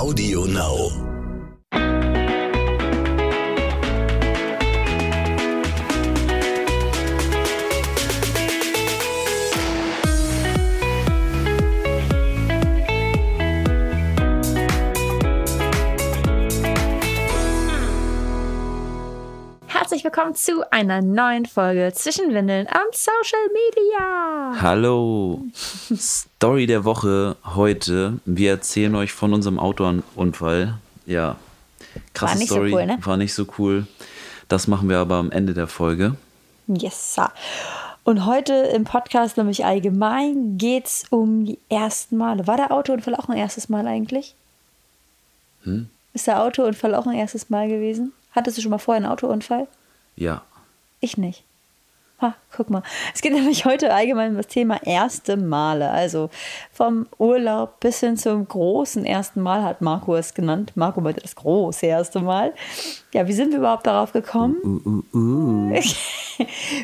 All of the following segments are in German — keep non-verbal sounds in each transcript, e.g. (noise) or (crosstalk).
Audio Now. Willkommen zu einer neuen Folge zwischen Windeln am Social Media. Hallo, Story der Woche heute. Wir erzählen euch von unserem Autounfall. Ja, krasse War nicht so Story. cool, ne? War nicht so cool. Das machen wir aber am Ende der Folge. Yes, sir. Und heute im Podcast, nämlich allgemein, geht es um die ersten Male. War der Autounfall auch ein erstes Mal eigentlich? Hm? Ist der Autounfall auch ein erstes Mal gewesen? Hattest du schon mal vorher einen Autounfall? Ja, Ich nicht. Ha, guck mal. Es geht nämlich heute allgemein um das Thema erste Male. Also vom Urlaub bis hin zum großen ersten Mal hat Marco es genannt. Marco meinte das große erste Mal. Ja, wie sind wir überhaupt darauf gekommen? (laughs)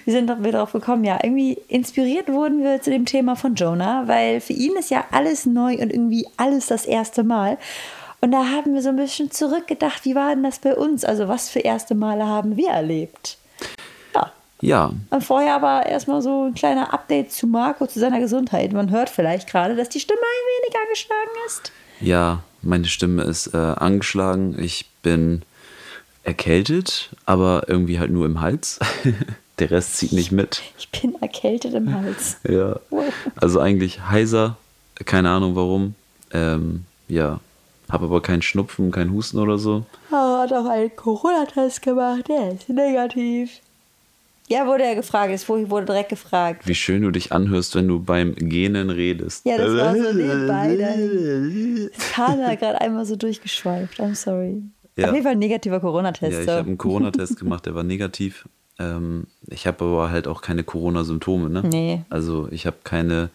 wie sind wir darauf gekommen? Ja, irgendwie inspiriert wurden wir zu dem Thema von Jonah, weil für ihn ist ja alles neu und irgendwie alles das erste Mal. Und da haben wir so ein bisschen zurückgedacht, wie war denn das bei uns? Also was für erste Male haben wir erlebt? Ja, ja, und vorher aber erstmal so ein kleiner Update zu Marco, zu seiner Gesundheit. Man hört vielleicht gerade, dass die Stimme ein wenig angeschlagen ist. ja, meine Stimme ist äh, angeschlagen. Ich bin erkältet, aber irgendwie halt nur im Hals. (laughs) der Rest zieht nicht mit. Ich bin erkältet im Hals. (laughs) Ja, also eigentlich heiser. Keine Ahnung warum. Ähm, ja, habe aber keinen Schnupfen, keinen Husten oder so. Oh, hat auch einen Corona-Test gemacht, der ist negativ. Ja, wurde er gefragt, es wurde direkt gefragt. Wie schön du dich anhörst, wenn du beim Gähnen redest. Ja, das war so (laughs) nebenbei. da (laughs) gerade einmal so durchgeschweift. I'm sorry. Ja. Auf jeden Fall ein negativer Corona-Test. Ja, ich so. habe einen Corona-Test gemacht, der war negativ. Ähm, ich habe aber halt auch keine Corona-Symptome, ne? Nee. Also ich habe keine,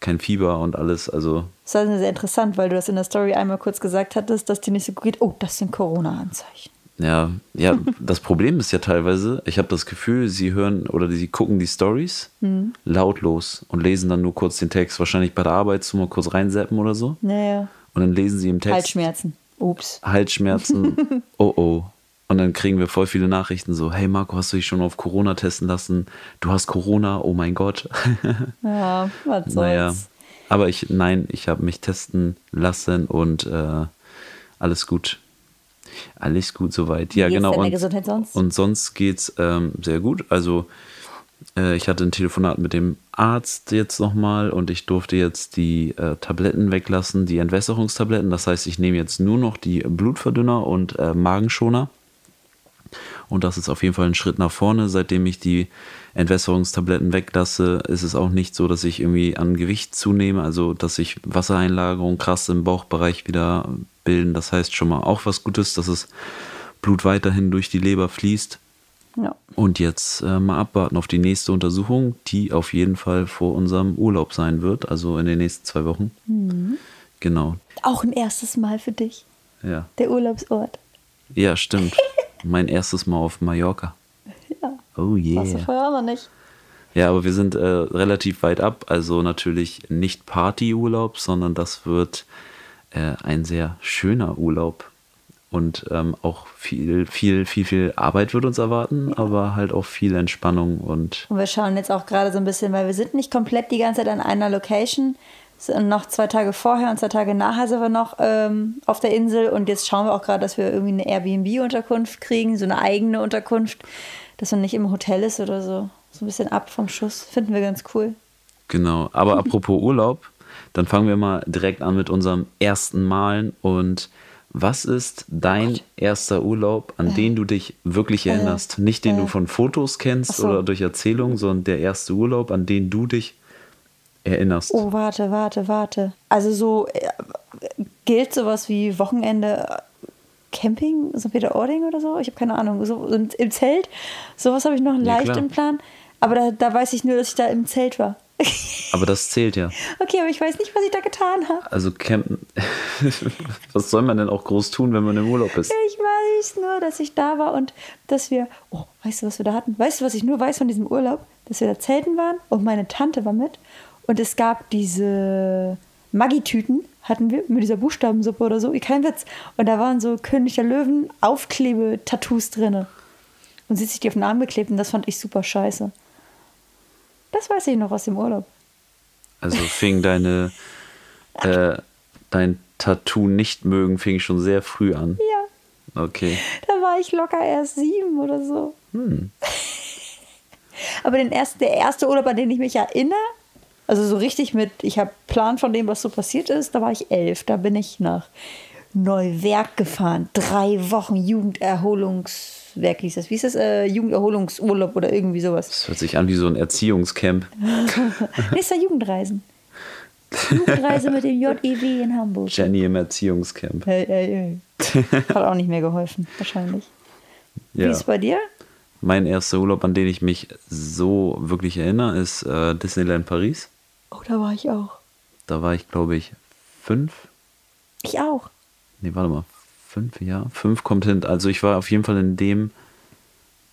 kein Fieber und alles. Also Das war sehr interessant, weil du das in der Story einmal kurz gesagt hattest, dass dir nicht so gut geht. Oh, das sind Corona-Anzeichen. ja, ja, (laughs) das Problem ist ja teilweise, ich habe das Gefühl, sie hören oder sie gucken die Stories Hm. lautlos und lesen dann nur kurz den Text. Wahrscheinlich bei der Arbeit so mal kurz reinseppen oder so. Naja. Und dann lesen sie im Text. Halsschmerzen. Ups. Halsschmerzen, (laughs) oh oh. Und dann kriegen wir voll viele Nachrichten so, hey Marco, hast du dich schon auf Corona testen lassen? Du hast Corona, oh mein Gott. (laughs) Ja, was soll's. naja, aber ich, nein, ich habe mich testen lassen und äh, alles gut. Alles gut soweit. Ja, Wie geht's genau. Und, Gesundheit sonst? und sonst geht's ähm, sehr gut. Also äh, ich hatte ein Telefonat mit dem Arzt jetzt nochmal und ich durfte jetzt die äh, Tabletten weglassen, die Entwässerungstabletten. Das heißt, ich nehme jetzt nur noch die Blutverdünner und äh, Magenschoner. Und das ist auf jeden Fall ein Schritt nach vorne. Seitdem ich die Entwässerungstabletten weglasse, ist es auch nicht so, dass ich irgendwie an Gewicht zunehme, also dass sich Wassereinlagerungen krass im Bauchbereich wieder bilden. Das heißt schon mal auch was Gutes, dass das Blut weiterhin durch die Leber fließt. Ja. Und jetzt äh, mal abwarten auf die nächste Untersuchung, die auf jeden Fall vor unserem Urlaub sein wird, also in den nächsten zwei Wochen. Genau. Auch ein erstes Mal für dich. Ja. Der Urlaubsort. Ja, stimmt. mein erstes Mal auf Mallorca. Ja. Oh Warst du yeah. vorher auch noch nicht? Ja, aber wir sind äh, relativ weit ab, also natürlich nicht Partyurlaub, sondern das wird äh, ein sehr schöner Urlaub. Und ähm, auch viel, viel, viel, viel Arbeit wird uns erwarten, aber halt auch viel Entspannung und Und wir schauen jetzt auch gerade so ein bisschen, weil wir sind nicht komplett die ganze Zeit an einer Location. Sind noch zwei Tage vorher und zwei Tage nachher sind wir noch ähm, auf der Insel. Und jetzt schauen wir auch gerade, dass wir irgendwie eine Airbnb-Unterkunft kriegen, so eine eigene Unterkunft, dass man nicht im Hotel ist oder so. So ein bisschen ab vom Schuss. Finden wir ganz cool. Genau, aber (laughs) apropos Urlaub, dann fangen wir mal direkt an mit unserem ersten Malen. Und was ist dein erster Urlaub, an den du dich wirklich erinnerst? Nicht den du von Fotos kennst so. oder durch Erzählungen, sondern der erste Urlaub, an den du dich erinnerst. Oh, warte, warte, warte. Also so äh, gilt sowas wie Wochenende äh, Camping, St. Peter-Ording oder so? Ich habe keine Ahnung. So im, Zelt, sowas habe ich noch leicht klar. im Plan. Aber da, da weiß ich nur, dass ich da im Zelt war. (laughs) Aber das zählt ja. Okay, aber ich weiß nicht, was ich da getan habe. Also campen, (laughs) was soll man denn auch groß tun, wenn man im Urlaub ist? Ich weiß nur, dass ich da war und dass wir. Oh, weißt du, was wir da hatten? Weißt du, was ich nur weiß von diesem Urlaub? Dass wir da zelten waren und meine Tante war mit. Und es gab diese Maggi-Tüten hatten wir mit dieser Buchstabensuppe oder so, kein Witz. Und da waren so König der Löwen Aufklebe-Tattoos drin. Und sie hat sich die auf den Arm geklebt und das fand ich super scheiße. Das weiß ich noch aus dem Urlaub. Also fing deine, (laughs) äh, dein Tattoo nicht mögen, fing schon sehr früh an. Ja. Okay. Da war ich locker erst sieben oder so. Hm. (laughs) Aber den ersten, der erste Urlaub, an den ich mich erinnere, also so richtig mit, ich habe Plan von dem, was so passiert ist, da war ich elf. Da bin ich nach Neuwerk gefahren. Drei Wochen Jugenderholungswerk hieß das. Wie ist das? Äh, Jugenderholungsurlaub oder irgendwie sowas. Das hört sich an wie so ein Erziehungscamp. (laughs) Nächster Jugendreisen. Jugendreise mit dem JEW in Hamburg. Jenny im Erziehungscamp. Hey, hey, hey. Hat auch nicht mehr geholfen, wahrscheinlich. Wie Ja. ist es bei dir? Mein erster Urlaub, an den ich mich so wirklich erinnere, ist äh, Disneyland Paris. Oh, da war ich auch. Da war ich, glaube ich, fünf. Ich auch. Nee, warte mal. Fünf, ja. Fünf kommt hin. Also ich war auf jeden Fall in dem,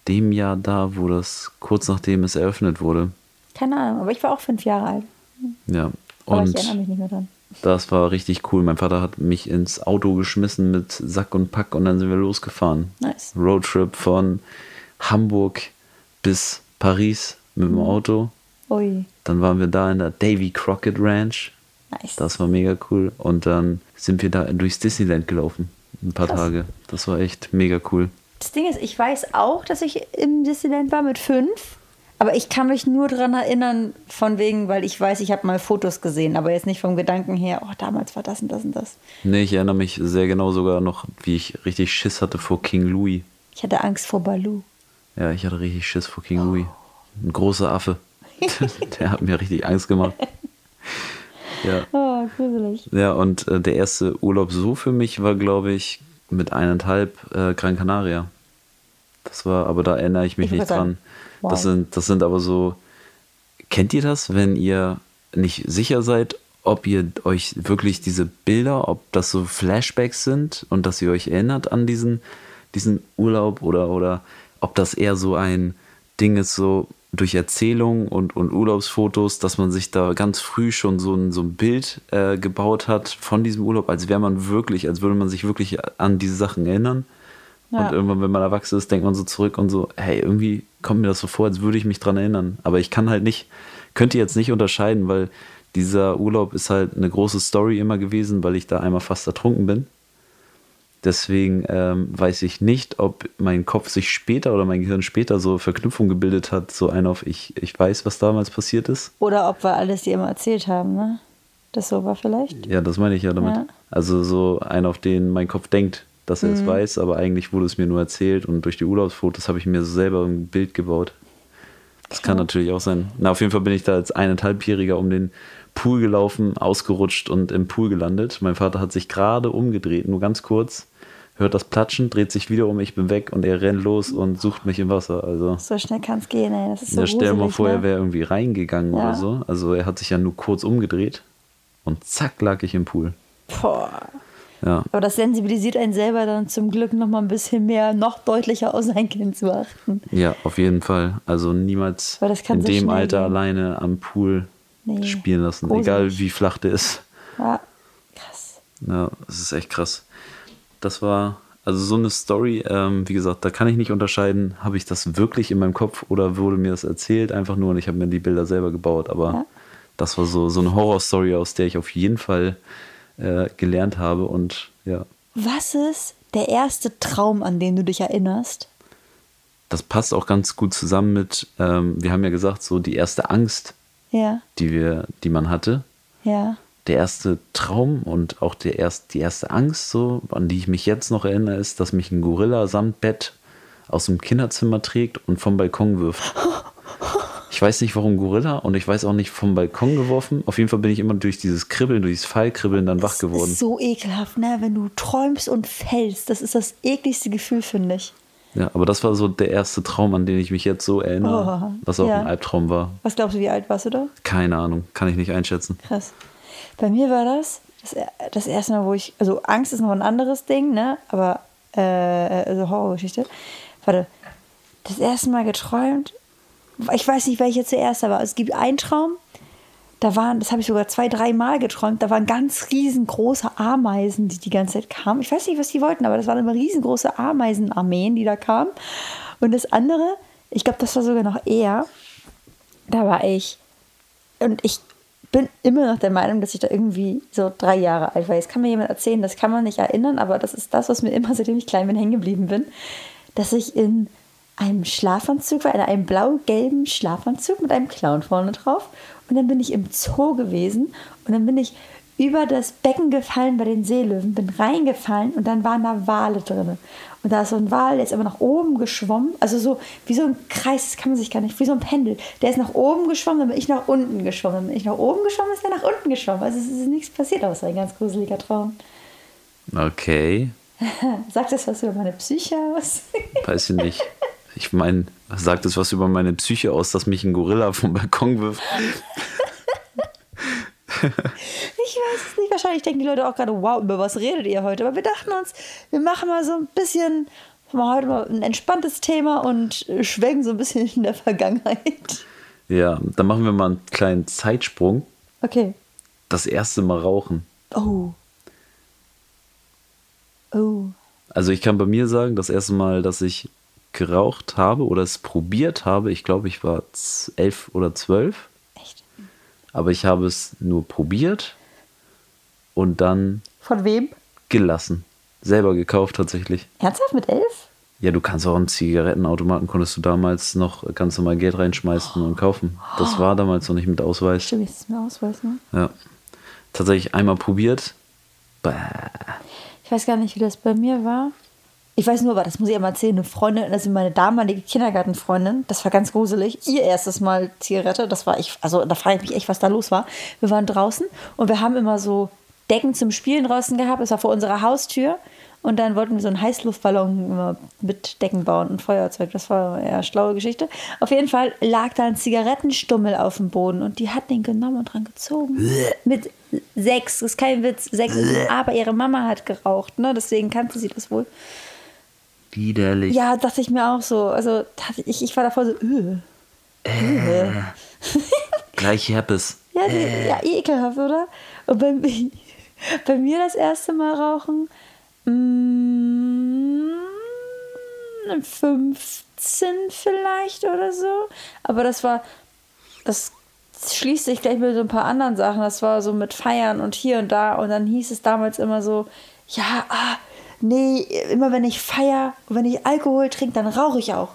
dem Jahr da, wo das kurz nachdem es eröffnet wurde. Keine Ahnung, aber ich war auch fünf Jahre alt. Ja. Aber ich Und erinnere mich nicht mehr dran. das war richtig cool. Mein Vater hat mich ins Auto geschmissen mit Sack und Pack und dann sind wir losgefahren. Nice. Roadtrip von Hamburg bis Paris mit Mhm. dem Auto. Ui, Dann waren wir da in der Davy Crockett Ranch. nice. Das war mega cool. Und dann sind wir da durchs Disneyland gelaufen. Ein paar Krass. Tage. Das war echt mega cool. Das Ding ist, ich weiß auch, dass ich im Disneyland war mit fünf. Aber ich kann mich nur daran erinnern, von wegen, weil ich weiß, ich habe mal Fotos gesehen, aber jetzt nicht vom Gedanken her, oh, damals war das und das und das. Nee, ich erinnere mich sehr genau sogar noch, wie ich richtig Schiss hatte vor King Louis. Ich hatte Angst vor Balu. Ja, ich hatte richtig Schiss vor King Louis. Ein großer Affe. (laughs) der hat mir richtig Angst gemacht. Ja, Oh, gruselig. ja und äh, der erste Urlaub so für mich war, glaube ich, mit eineinhalb äh, Gran Canaria. Das war, aber da erinnere ich mich Ich nicht dran. wow. Das, sind, das sind aber so. Kennt ihr das, wenn ihr nicht sicher seid, ob ihr euch wirklich diese Bilder, ob das so Flashbacks sind und dass ihr euch erinnert an diesen, diesen Urlaub oder, oder ob das eher so ein Ding ist, so durch Erzählung und, und Urlaubsfotos, dass man sich da ganz früh schon so ein, so ein Bild äh, gebaut hat von diesem Urlaub, als wäre man wirklich, als würde man sich wirklich an diese Sachen erinnern. Ja. Und irgendwann, wenn man erwachsen ist, denkt man so zurück und so, hey, irgendwie kommt mir das so vor, als würde ich mich dran erinnern. Aber ich kann halt nicht, könnte jetzt nicht unterscheiden, weil dieser Urlaub ist halt eine große Story immer gewesen, weil ich da einmal fast ertrunken bin. Deswegen ähm, weiß ich nicht, ob mein Kopf sich später oder mein Gehirn später so Verknüpfung gebildet hat, so ein auf ich, ich weiß, was damals passiert ist. Oder ob wir alles dir immer erzählt haben, ne? Das so war vielleicht. Ja, das meine ich ja damit. Ja. Also so ein, auf den mein Kopf denkt, dass er es weiß, aber eigentlich wurde es mir nur erzählt und durch die Urlaubsfotos habe ich mir selber ein Bild gebaut. Das kann natürlich auch sein. Na, auf jeden Fall bin ich da als eineinhalbjähriger um den Pool gelaufen, ausgerutscht und im Pool gelandet. Mein Vater hat sich gerade umgedreht, nur ganz kurz, hört das Platschen, dreht sich wieder um, ich bin weg und er rennt los und sucht mich im Wasser. Also So schnell kann es gehen, ey. Das ist so ja, stell dir mal vor, er ne? wäre irgendwie reingegangen Ja. oder so. Also er hat sich ja nur kurz umgedreht und zack lag ich im Pool. Boah. Ja, Aber das sensibilisiert einen selber dann zum Glück noch mal ein bisschen mehr, noch deutlicher auf sein Kind zu achten. Ja, auf jeden Fall. Also niemals in so dem Alter gehen. alleine am Pool Nee. spielen lassen, Gruselig. egal wie flach der ist. Ja, krass. Ja, das ist echt krass. Das war, also so eine Story, ähm, wie gesagt, da kann ich nicht unterscheiden, habe ich das wirklich in meinem Kopf oder wurde mir das erzählt einfach nur und ich habe mir die Bilder selber gebaut. Aber Ja. das war so, so eine Horrorstory, aus der ich auf jeden Fall äh, gelernt habe und ja, Was ist der erste Traum, an den du dich erinnerst? das passt auch ganz gut zusammen mit, ähm, wir haben ja gesagt, so die erste Angst, Ja, die wir, die man hatte. ja. der erste Traum und auch der erst, die erste Angst, so, an die ich mich jetzt noch erinnere, ist, dass mich ein Gorilla samt Bett aus dem Kinderzimmer trägt und vom Balkon wirft. (laughs) Ich weiß nicht, warum Gorilla und ich weiß auch nicht vom Balkon geworfen. Auf jeden Fall bin ich immer durch dieses Kribbeln, durch dieses Fallkribbeln dann wach Das geworden. ist so ekelhaft, ne? Wenn du träumst und fällst. Das ist das ekligste Gefühl, finde ich. Ja, aber das war so der erste Traum, an den ich mich jetzt so erinnere, Oh, was auch ja. ein Albtraum war. Was glaubst du, wie alt warst du da? Keine Ahnung, kann ich nicht einschätzen. Krass. Bei mir war das das, das erste Mal, wo ich, also Angst ist noch ein anderes Ding, ne? Aber, äh, also Horrorgeschichte. Warte, das erste Mal geträumt, ich weiß nicht, welche zuerst, aber es gibt einen Traum, da waren, das habe ich sogar zwei, drei Mal geträumt, da waren ganz riesengroße Ameisen, die die ganze Zeit kamen. Ich weiß nicht, was die wollten, aber das waren immer riesengroße Ameisenarmeen, die da kamen. Und das andere, ich glaube, das war sogar noch eher, da war ich, und ich bin immer noch der Meinung, dass ich da irgendwie so drei Jahre alt war. Jetzt kann mir jemand erzählen, das kann man nicht erinnern, aber das ist das, was mir immer, seitdem ich klein bin, hängen geblieben bin, dass ich in einem Schlafanzug war, in einem blau-gelben Schlafanzug mit einem Clown vorne drauf. Und dann bin ich im Zoo gewesen und dann bin ich über das Becken gefallen bei den Seelöwen, bin reingefallen und dann waren da Wale drin. Und da ist so ein Wal, der ist immer nach oben geschwommen, also so wie so ein Kreis, das kann man sich gar nicht, wie so ein Pendel. Der ist nach oben geschwommen, dann bin ich nach unten geschwommen. Dann bin ich nach oben geschwommen, ist der nach unten geschwommen. Also es ist nichts passiert, aber es war ein ganz gruseliger Traum. Okay. (laughs) Sagt das was über meine Psyche aus? Weiß ich nicht. (laughs) Ich meine, sagt es was über meine Psyche aus, dass mich ein Gorilla vom Balkon wirft? ich weiß es nicht. Wahrscheinlich denken die Leute auch gerade, wow, über was redet ihr heute? Aber wir dachten uns, wir machen mal so ein bisschen, mal heute mal ein entspanntes Thema und schwenken so ein bisschen in der Vergangenheit. Ja, dann machen wir mal einen kleinen Zeitsprung. Okay. Das erste Mal rauchen. Oh. Oh. Also ich kann bei mir sagen, das erste Mal, dass ich geraucht habe oder es probiert habe, ich glaube, ich war elf oder zwölf. Echt? Aber ich habe es nur probiert und dann. Von wem? Gelassen. Selber gekauft tatsächlich. Ernsthaft mit elf? Ja, du kannst auch einen Zigarettenautomaten, konntest du damals noch ganz normal Geld reinschmeißen und kaufen. Das war damals noch nicht mit Ausweis. Stimmt, jetzt ist mir Ausweis, ne? Ja. Tatsächlich einmal probiert. Bäh. Ich weiß gar nicht, wie das bei mir war. Ich weiß nur, aber das muss ich einmal erzählen. Eine Freundin, also meine damalige Kindergartenfreundin, das war ganz gruselig. Ihr erstes Mal Zigarette, das war ich, also da frage ich mich echt, was da los war. Wir waren draußen und wir haben immer so Decken zum Spielen draußen gehabt. Das war vor unserer Haustür. Und dann wollten wir so einen Heißluftballon mit Decken bauen und Feuerzeug. Das war eine eher schlaue Geschichte. Auf jeden Fall lag da ein Zigarettenstummel auf dem Boden und die hat den genommen und dran gezogen. mit sechs, das ist kein Witz, sechs. Aber ihre Mama hat geraucht, ne? deswegen kannte sie das wohl. Widerlich. Ja, dachte ich mir auch so. Also ich, ich war davor so, öh. Äh. (laughs) Gleich Herpes. Ja, die, ja, ekelhaft, oder? Und bei, (laughs) bei mir das erste Mal rauchen, mh, 15 vielleicht oder so. Aber das war, das schließt sich gleich mit so ein paar anderen Sachen. Das war so mit Feiern und hier und da. Und dann hieß es damals immer so, ja, ah, nee, immer wenn ich feier wenn ich Alkohol trinke, dann rauche ich auch.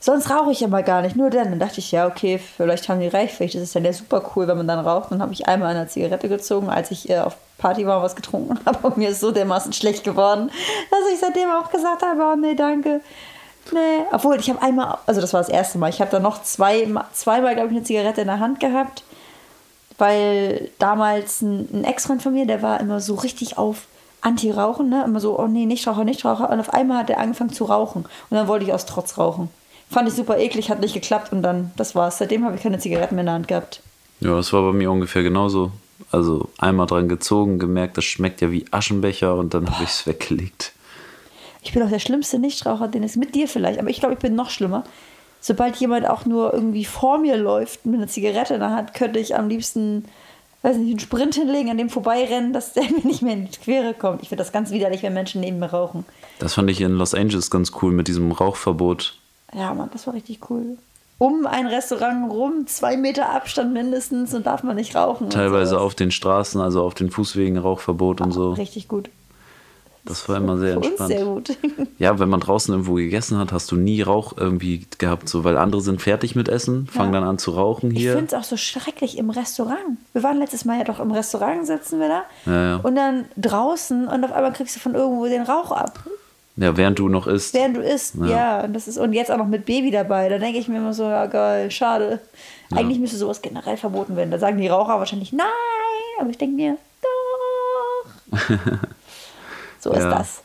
Sonst rauche ich aber gar nicht, nur dann. Dann dachte ich, ja, okay, vielleicht haben die recht, vielleicht ist es dann ja super cool, wenn man dann raucht. Dann habe ich einmal eine Zigarette gezogen, als ich äh, auf Party war und was getrunken (laughs) habe. Und mir ist so dermaßen schlecht geworden, dass ich seitdem auch gesagt habe, oh nee, danke. Nee, obwohl ich habe einmal, also das war das erste Mal, ich habe dann noch zwei, zweimal, glaube ich, eine Zigarette in der Hand gehabt, weil damals ein, ein Ex-Freund von mir, der war immer so richtig auf Anti-Rauchen, ne? immer so, oh nee, nicht Raucher, nicht Raucher. Und auf einmal hat er angefangen zu rauchen. Und dann wollte ich aus Trotz rauchen. Fand ich super eklig, hat nicht geklappt und dann, das war's. Seitdem habe ich keine Zigaretten mehr in der Hand gehabt. Ja, das war bei mir ungefähr genauso. Also einmal dran gezogen, gemerkt, das schmeckt ja wie Aschenbecher und dann habe ich es weggelegt. Ich bin auch der schlimmste Nichtraucher, den es mit dir vielleicht, aber ich glaube, ich bin noch schlimmer. Sobald jemand auch nur irgendwie vor mir läuft mit einer Zigarette in der Hand, könnte ich am liebsten, weiß nicht, einen Sprint hinlegen, an dem vorbeirennen, dass der (laughs) mir nicht mehr in die Quere kommt. Ich finde das ganz widerlich, wenn Menschen neben mir rauchen. Das fand ich in Los Angeles ganz cool mit diesem Rauchverbot. Ja, Mann, das war richtig cool. Um ein Restaurant rum, zwei Meter Abstand mindestens und darf man nicht rauchen. Teilweise auf den Straßen, also auf den Fußwegen Rauchverbot und so. Richtig gut. Das war immer sehr entspannt. sehr gut. (laughs) Ja, wenn man draußen irgendwo gegessen hat, hast du nie Rauch irgendwie gehabt, so, weil andere sind fertig mit Essen, fangen Ja. dann an zu rauchen Ich hier. finde es auch so schrecklich im Restaurant. Wir waren letztes Mal ja doch im Restaurant, sitzen wir da. Ja, ja. Und dann draußen und auf einmal kriegst du von irgendwo den Rauch ab. Ja, während du noch isst. Während du isst. Ja. Ja, und, das ist, und jetzt auch noch mit Baby dabei. Da denke ich mir immer so, ja geil, schade. Eigentlich müsste sowas generell verboten werden. Da sagen die Raucher wahrscheinlich nein. Aber ich denke mir, doch. (laughs) so ist Ja. das.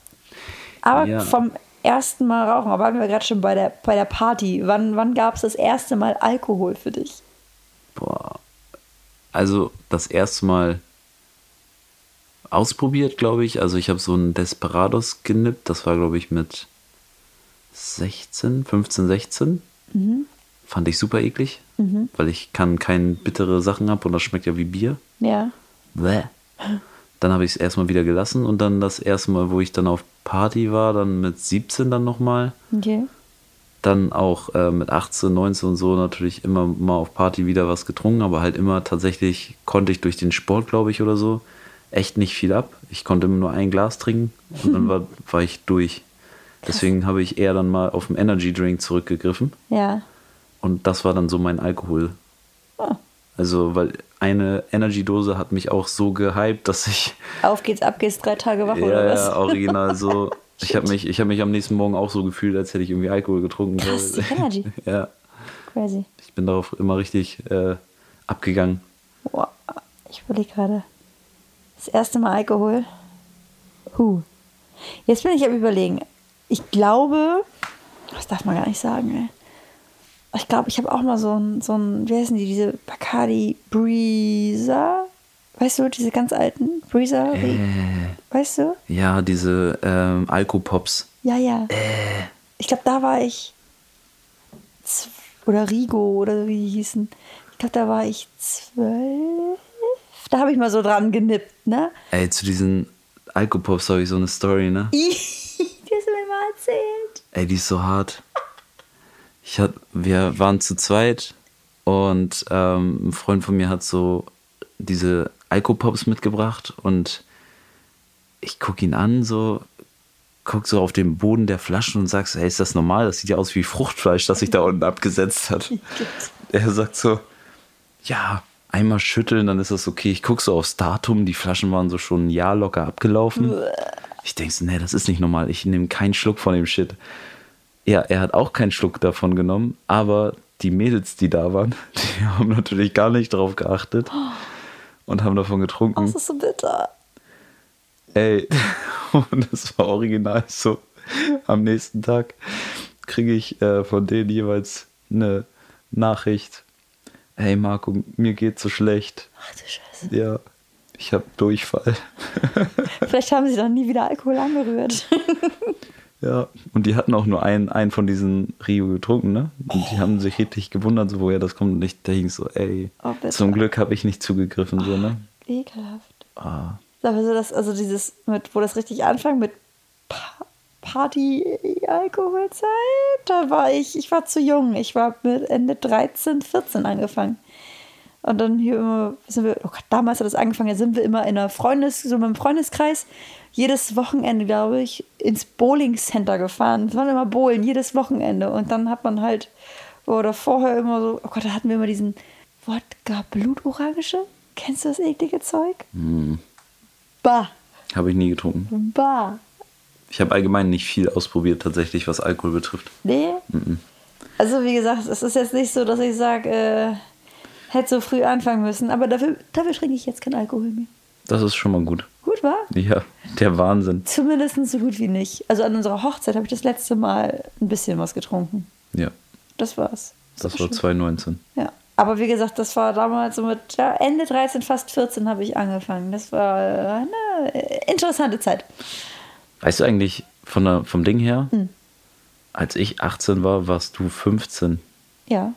Aber Ja. vom ersten Mal rauchen, aber waren wir gerade schon bei der, bei der Party. Wann, wann gab es das erste Mal Alkohol für dich? Boah. Also das erste Mal ausprobiert, glaube ich. Also ich habe so einen Desperados genippt. Das war, glaube ich, mit 16, 15, 16. Fand ich super eklig, weil ich kann keine bittere Sachen ab und das schmeckt ja wie Bier. Ja. Bäh. Dann habe ich es erstmal wieder gelassen und dann das erste Mal, wo ich dann auf Party war, dann mit 17 dann nochmal. Okay. Dann auch äh, mit 18, 19 und so natürlich immer mal auf Party wieder was getrunken, aber halt immer tatsächlich konnte ich durch den Sport, glaube ich, oder so, echt nicht viel ab. Ich konnte immer nur ein Glas trinken und dann (laughs) war, war ich durch. Deswegen habe ich eher dann mal auf den Energy Drink zurückgegriffen Ja. und das war dann so mein Alkohol. Also, weil eine Energy-Dose hat mich auch so gehypt, dass ich Auf geht's, ab geht's, drei Tage wach ja, oder was? ja, original so. (laughs) Ich habe mich, ich hab mich am nächsten Morgen auch so gefühlt, als hätte ich irgendwie Alkohol getrunken. Krass, die (laughs) Energy. ja, Crazy. ich bin darauf immer richtig äh, abgegangen. Boah, ich überlege gerade. Das erste Mal Alkohol. Huh. Jetzt bin ich am überlegen. Ich glaube, das darf man gar nicht sagen, ey. Ich glaube, ich habe auch mal so ein, so ein, wie heißen die, diese Bacardi Breezer? Weißt du, diese ganz alten Breezer? Äh, Weißt du? ja, diese ähm, Alkopops. Ja, ja. Äh. Ich glaube, da war ich. Oder Rigo oder so, wie die hießen. Ich glaube, da war ich zwölf. Da habe ich mal so dran genippt, ne? Ey, zu diesen Alkopops habe ich so eine Story, ne? (laughs) Die hast du mir mal erzählt. Ey, die ist so hart. Ich hat, wir waren zu zweit und ähm, ein Freund von mir hat so diese Alkopops mitgebracht und ich gucke ihn an, so guck so auf den Boden der Flaschen und sag so, hey, ist das normal? Das sieht ja aus wie Fruchtfleisch, das sich da unten abgesetzt hat. (laughs) Er sagt so, ja, einmal schütteln, dann ist das okay. Ich gucke so aufs Datum, die Flaschen waren so schon ein Jahr locker abgelaufen. Ich denke so, nee, das ist nicht normal. Ich nehme keinen Schluck von dem Shit. Ja, er hat auch keinen Schluck davon genommen, aber die Mädels, die da waren, (laughs) die haben natürlich gar nicht drauf geachtet und haben davon getrunken. Das ist so bitter. Ey, (laughs) und das war original so. Am nächsten Tag kriege ich äh, von denen jeweils eine Nachricht. Hey Marco, mir geht's so schlecht. Ach du Scheiße. Ja, ich habe Durchfall. (laughs) Vielleicht haben sie doch nie wieder Alkohol angerührt. Ja, und die hatten auch nur einen, einen von diesen Rio getrunken, ne? Und die haben sich richtig gewundert, so, woher das kommt. Und ich denke so, ey, Oh, zum Glück habe ich nicht zugegriffen, so, ne? Ekelhaft. Ah, Aber so das, also dieses, mit, wo das richtig anfängt mit pa Party-Alkoholzeit, da war ich, ich war zu jung. Ich war mit Ende 13, 14 angefangen. Und dann hier immer, sind wir, oh Gott, damals hat das angefangen, da sind wir immer in einer Freundes, so mit einem Freundeskreis, jedes Wochenende, glaube ich, ins Bowling Center gefahren. Es waren immer Bowlen, jedes Wochenende. Und dann hat man halt, oder vorher immer so, oh Gott, da hatten wir immer diesen Wodka Blutorange. Kennst du das eklige Zeug? Bah, habe ich nie getrunken. bah. Ich habe allgemein nicht viel ausprobiert, tatsächlich, was Alkohol betrifft. Nee. Also wie gesagt, es ist jetzt nicht so, dass ich sage, äh, hätte so früh anfangen müssen. Aber dafür, dafür trinke ich jetzt keinen Alkohol mehr. Das ist schon mal gut. Gut, war? Ja, der Wahnsinn. Zumindest so gut wie nicht. Also an unserer Hochzeit habe ich das letzte Mal ein bisschen was getrunken. Ja, Das war's. das war schön. 2019. Ja. Aber wie gesagt, das war damals so mit ja, Ende 13, fast 14 habe ich angefangen. Das war eine interessante Zeit. Weißt du eigentlich von der, vom Ding her, Hm. als ich 18 war, warst du 15. Ja.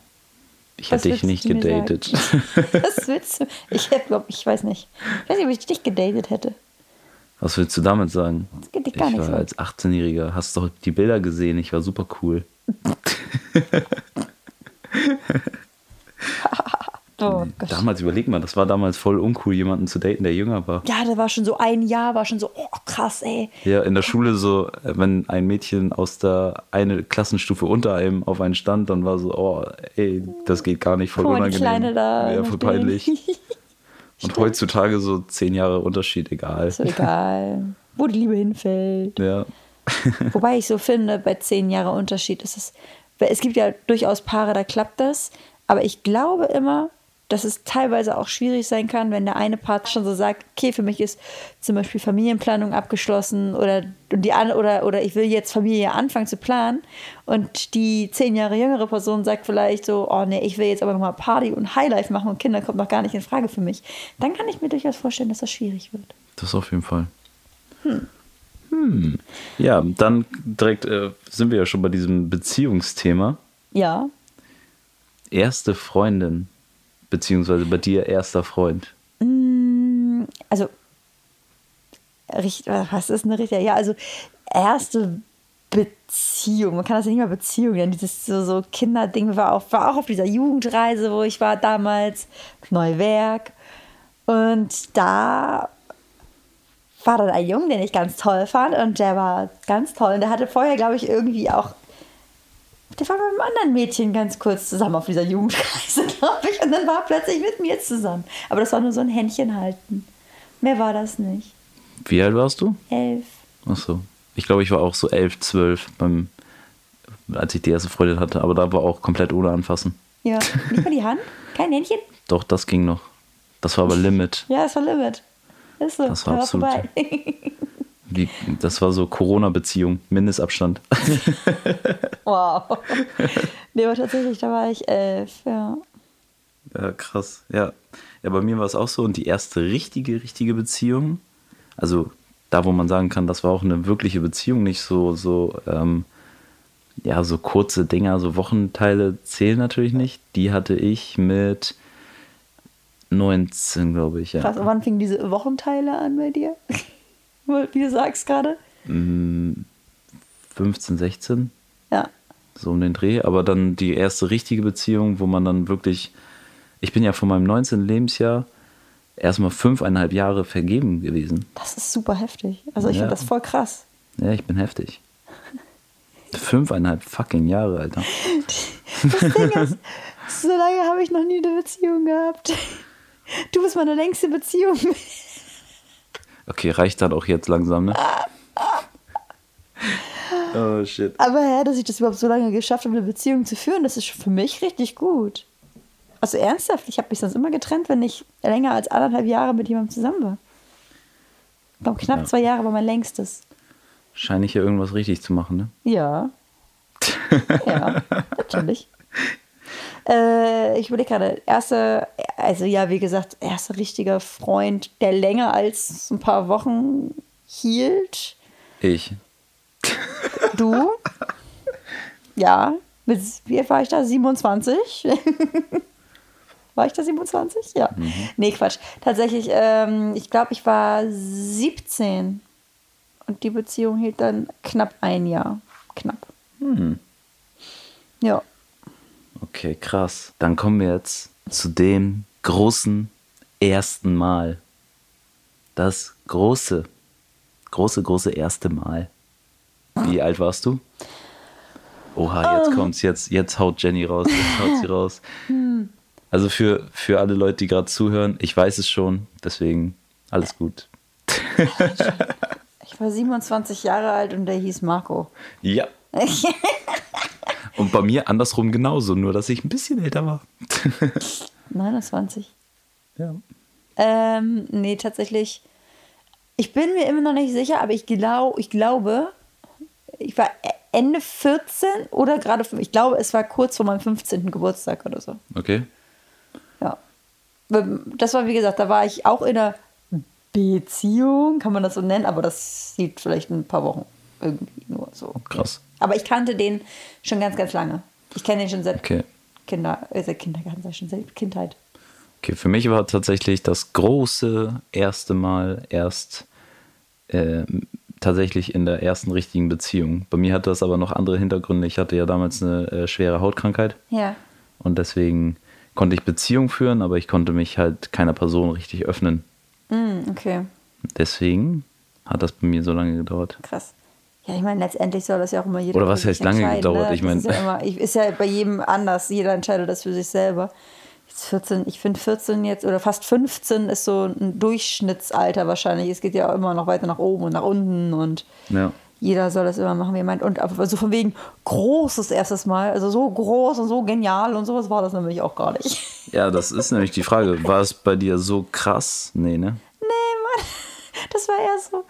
Ich hätte dich nicht gedatet. (laughs) Was (laughs) willst du? Ich hätte, glaube ich, weiß nicht. Ich weiß nicht, ob ich dich gedatet hätte. Was willst du damit sagen? Das geht dich Ich gar nichts war an. als 18-Jähriger, hast doch die Bilder gesehen, ich war super cool. (laughs) Oh Gott. Damals, überleg mal, das war damals voll uncool, jemanden zu daten, der jünger war. Ja, da war schon so ein Jahr, war schon so, oh krass, ey. Ja, in der Schule so, wenn ein Mädchen aus der eine Klassenstufe unter einem auf einen stand, dann war so, oh, ey, das geht gar nicht, voll Guck mal, die unangenehm. Kleine da. ja, voll peinlich. (laughs) Und heutzutage so zehn Jahre Unterschied, egal. Ist egal, wo die Liebe hinfällt. Ja. (laughs) Wobei ich so finde, bei zehn Jahre Unterschied ist es, es gibt ja durchaus Paare, da klappt das, aber ich glaube immer, dass es teilweise auch schwierig sein kann, wenn der eine Part schon so sagt, okay, für mich ist zum Beispiel Familienplanung abgeschlossen oder, die oder, oder ich will jetzt Familie anfangen zu planen und die zehn Jahre jüngere Person sagt vielleicht so, oh nee, ich will jetzt aber nochmal Party und Highlife machen und Kinder kommt noch gar nicht in Frage für mich. Dann kann ich mir durchaus vorstellen, dass das schwierig wird. Das auf jeden Fall. Hm. Ja, dann direkt äh, sind wir ja schon bei diesem Beziehungsthema. Ja, Erste Freundin, beziehungsweise bei dir erster Freund. Also, richtig, was ist eine richtige? Ja, also erste Beziehung. Man kann das ja nicht mal Beziehung nennen. Dieses so, so Kinderding war auch, war auch auf dieser Jugendreise, wo ich war damals, Neuwerk. Und da war dann ein Junge, den ich ganz toll fand. Und der war ganz toll. Und der hatte vorher, glaube ich, irgendwie auch. Der war mit einem anderen Mädchen ganz kurz zusammen auf dieser Jugendreise, (laughs) glaube ich. Und dann war er plötzlich mit mir zusammen. Aber das war nur so ein Händchen halten. Mehr war das nicht. Wie alt warst du? Elf. Ach so. Ich glaube, ich war auch so elf, zwölf, beim, als ich die erste Freundin hatte. Aber da war auch komplett ohne Anfassen. Ja. (laughs) Nicht mal die Hand? Kein Händchen? Doch, das ging noch. Das war aber Limit. Ja, das war Limit. Ist so. Das war Da absolut- vorbei. (laughs) Wie, das war so Corona-Beziehung, Mindestabstand. (laughs) wow. Nee, aber tatsächlich, da war ich elf, ja. Ja, krass. Ja. ja, bei mir war es auch so. Und die erste richtige, richtige Beziehung, also da, wo man sagen kann, das war auch eine wirkliche Beziehung, nicht so, so, ähm, ja, so kurze Dinger, so Wochenteile zählen natürlich nicht. Die hatte ich mit 19, glaube ich, ja. Krass, wann fingen diese Wochenteile an bei dir? (laughs) Wie du sagst gerade? 15, 16, Ja. so um den Dreh. Aber dann die erste richtige Beziehung, wo man dann wirklich, ich bin ja von meinem 19. Lebensjahr erstmal fünfeinhalb Jahre vergeben gewesen. Das ist super heftig. Also ich Ja. finde das voll krass. Ja, ich bin heftig. (laughs) Fünfeinhalb fucking Jahre, Alter. (laughs) Das Ding ist, so lange habe ich noch nie eine Beziehung gehabt. Du bist meine längste Beziehung. Okay, reicht dann auch jetzt langsam, ne? (laughs) Oh shit. Aber hä, dass ich das überhaupt so lange geschafft habe, eine Beziehung zu führen, das ist für mich richtig gut. Also ernsthaft, ich habe mich sonst immer getrennt, wenn ich länger als anderthalb Jahre mit jemandem zusammen war. Ich glaube, knapp Ja. zwei Jahre war mein längstes. Scheine ich hier irgendwas richtig zu machen, ne? Ja. (laughs) ja, natürlich. Äh, ich überlege gerade, erste, also ja, wie gesagt, erster richtiger Freund, der länger als ein paar Wochen hielt. Ich. Du? (laughs) ja. Mit, wie alt war ich da? 27? (laughs) war ich da 27? Ja. Nee, Quatsch. Tatsächlich, ähm, ich glaube, ich war 17. Und die Beziehung hielt dann knapp ein Jahr. Knapp. Ja. Okay, krass. Dann kommen wir jetzt zu dem großen ersten Mal. Das große, große, große erste Mal. Wie alt warst du? Oha, jetzt kommt's, jetzt, jetzt haut Jenny raus, jetzt haut sie (laughs) raus. Also für, für alle Leute, die gerade zuhören, ich weiß es schon, deswegen alles gut. (laughs) Ich war 27 Jahre alt und der hieß Marco. Ja. (laughs) Und bei mir andersrum genauso, nur dass ich ein bisschen älter war. (laughs) 29. Ja. Ähm, nee, tatsächlich. Ich bin mir immer noch nicht sicher, aber ich, glaub, ich glaube, ich war Ende 14 oder gerade, ich glaube, es war kurz vor meinem 15. Geburtstag oder so. Okay. Ja. Das war, wie gesagt, da war ich auch in einer Beziehung, kann man das so nennen, aber das sieht vielleicht ein paar Wochen irgendwie nur so. Krass. Aber ich kannte den schon ganz, ganz lange. Ich kenne den schon seit Okay. Kinder, äh, seit Kindergarten, ich schon seit Kindheit. Okay, für mich war tatsächlich das große erste Mal erst äh, tatsächlich in der ersten richtigen Beziehung. Bei mir hatte das aber noch andere Hintergründe. Ich hatte ja damals eine äh, schwere Hautkrankheit Ja. und deswegen konnte ich Beziehung führen, aber ich konnte mich halt keiner Person richtig öffnen. Mm, okay. Deswegen hat das bei mir so lange gedauert. Krass. Ja, ich meine, letztendlich soll das ja auch immer jeder. Oder was heißt lange gedauert? Ne? Ich Das mein- Ist ja, immer, ist ja bei jedem anders. Jeder entscheidet das für sich selber. Jetzt 14, ich finde 14 jetzt, oder fast 15 ist so ein Durchschnittsalter wahrscheinlich. Es geht ja auch immer noch weiter nach oben und nach unten und Ja. jeder soll das immer machen, wie er meint. Und aber so von wegen großes erstes Mal, also so groß und so genial und sowas war das nämlich auch gar nicht. Ja, das ist nämlich die Frage. War es bei dir so krass? Nee, ne? Nee, Mann. (laughs) Das war eher so,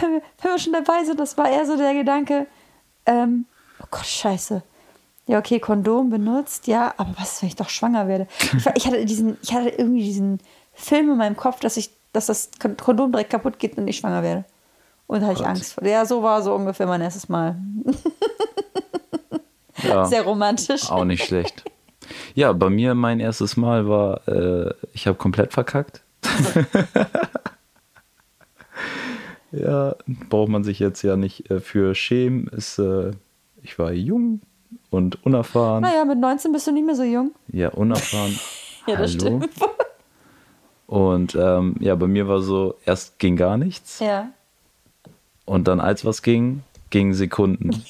wenn wir, schon dabei sind, das war eher so der Gedanke, ähm, oh Gott, scheiße. Ja, okay, Kondom benutzt, ja, aber was, wenn ich doch schwanger werde? Ich, ich, hatte diesen, ich hatte irgendwie diesen Film in meinem Kopf, dass, ich, dass das Kon- Kondom direkt kaputt geht und ich schwanger werde. Und da hatte ich Gott. Angst vor. Ja, so war so ungefähr mein erstes Mal. Ja. Sehr romantisch. Auch nicht schlecht. Ja, bei mir mein erstes Mal war, äh, ich habe komplett verkackt. Ja, braucht man sich jetzt ja nicht äh, für schämen. Ist, äh, ich war jung und unerfahren. Naja, mit 19 bist du nicht mehr so jung. Ja, unerfahren. (laughs) ja, das Hallo. stimmt. Und ähm, ja, bei mir war so, erst ging gar nichts. Ja. Und dann, als was ging, gingen Sekunden. (laughs)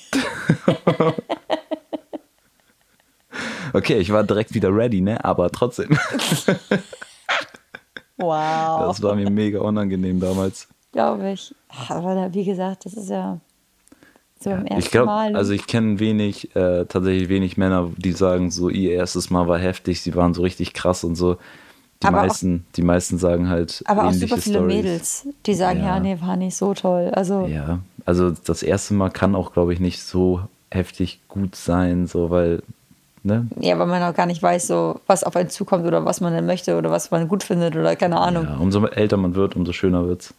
okay, ich war direkt wieder ready, ne? Aber trotzdem, (laughs) Wow. das war mir mega unangenehm damals. Glaube ich. Aber wie gesagt, das ist ja so im ersten Ich glaube, Mal. also ich kenne wenig, äh, tatsächlich wenig Männer, die sagen, so ihr erstes Mal war heftig, sie waren so richtig krass und so. Die Aber auch- meisten, die meisten sagen halt aber auch super viele Storys. Mädels, die sagen, ja. Ja. nee, war nicht so toll. Also, Ja, also das erste Mal kann auch, glaube ich, nicht so heftig gut sein, so weil, ne? ja, weil man auch gar nicht weiß, so, was auf einen zukommt oder was man denn möchte oder was man gut findet oder keine Ahnung. Ja, umso älter man wird, umso schöner wird's.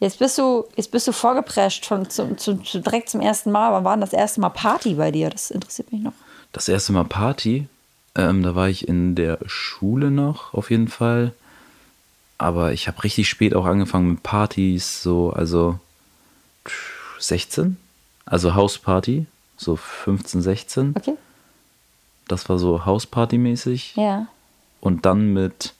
Jetzt bist du, jetzt bist du vorgeprescht von, zum, zum, zu, direkt zum ersten Mal. Wann war denn das erste Mal Party bei dir? Das interessiert mich noch. Das erste Mal Party, ähm, da war ich in der Schule noch, auf jeden Fall. Aber ich habe richtig spät auch angefangen mit Partys, so, also 16, also Hausparty, so 15, 16. Okay? Das war so Hausparty-mäßig. Ja. Und dann mit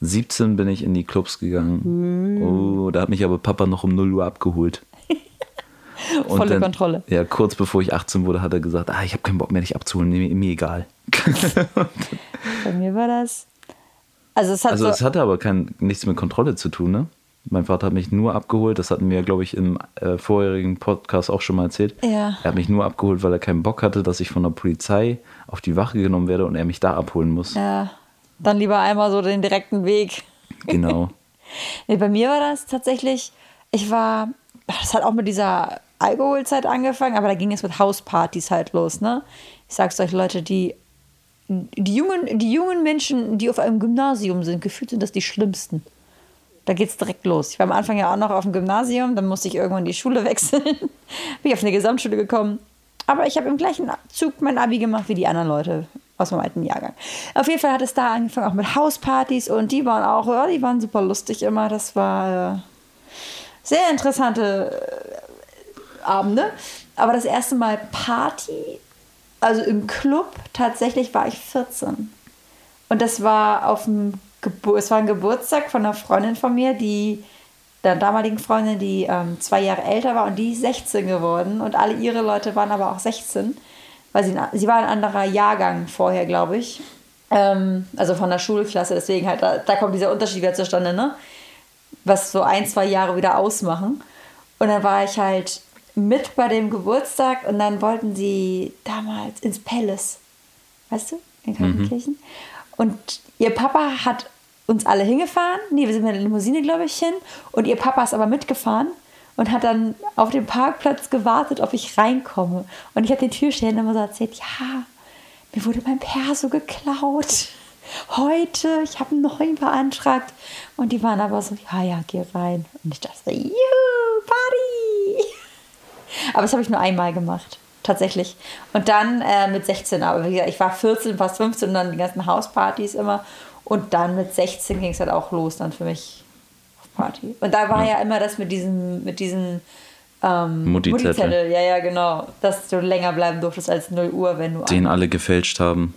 17 bin ich in die Clubs gegangen. Oh, da hat mich aber Papa noch um 0 Uhr abgeholt. (laughs) Volle Kontrolle. Ja, kurz bevor ich 18 wurde, hat er gesagt, ah, ich habe keinen Bock mehr, dich abzuholen, mir, mir egal. (laughs) Bei mir war das. Also es hat Also so, es hatte aber kein, nichts mit Kontrolle zu tun, ne? Mein Vater hat mich nur abgeholt, das hatten wir, glaube ich, im äh, vorherigen Podcast auch schon mal erzählt. Ja. Er hat mich nur abgeholt, weil er keinen Bock hatte, dass ich von der Polizei auf die Wache genommen werde und er mich da abholen muss. ja, dann lieber einmal so den direkten Weg. Genau. (laughs) Nee, bei mir war das tatsächlich, ich war, das hat auch mit dieser Alkoholzeit angefangen, aber da ging es mit Hauspartys halt los, ne? Ich sag's euch, Leute, die, die, jungen, die jungen Menschen, die auf einem Gymnasium sind, gefühlt sind das die schlimmsten. Da geht's direkt los. Ich war am Anfang ja auch noch auf dem Gymnasium, dann musste ich irgendwann die Schule (laughs) wechseln. Bin ich auf eine Gesamtschule gekommen. Aber ich habe im gleichen Zug mein Abi gemacht wie die anderen Leute aus meinem alten Jahrgang. Auf jeden Fall hat es da angefangen, auch mit Hauspartys und die waren auch, ja, die waren super lustig immer. Das war äh, sehr interessante äh, Abende. Aber das erste Mal Party, also im Club, tatsächlich war ich 14. Und das war auf dem Gebur es war ein Geburtstag von einer Freundin von mir, die der damaligen Freundin, die ähm, zwei Jahre älter war und die ist 16 geworden und alle ihre Leute waren aber auch 16, weil sie, sie war ein anderer Jahrgang vorher, glaube ich. Ähm, also von der Schulklasse, deswegen halt, da, da kommt dieser Unterschied wieder zustande, ne? Was so ein, zwei Jahre wieder ausmachen. Und dann war ich halt mit bei dem Geburtstag und dann wollten sie damals ins Palace, weißt du, in Kaltenkirchen. Und ihr Papa hat uns alle hingefahren. Nee, wir sind mit der Limousine, glaube ich, hin. Und ihr Papa ist aber mitgefahren und hat dann auf dem Parkplatz gewartet, ob ich reinkomme. Und ich habe den Türstehern immer so erzählt, ja, mir wurde mein Perso geklaut. Heute, ich habe einen neuen beantragt. Und die waren aber so, ja, ja, geh rein. Und ich dachte, juhu, Party. Aber das habe ich nur einmal gemacht, tatsächlich. Und dann äh, mit 16, aber wie gesagt, ich war 14, fast 15 und dann die ganzen Hauspartys immer. Und dann mit 16 ging es halt auch los dann für mich Party. Und da war ja, immer das mit diesem, mit diesen ähm, Mutti-Zettel. Ja, ja, genau. Dass du länger bleiben durftest als 0 Uhr, wenn du Den alle gefälscht haben.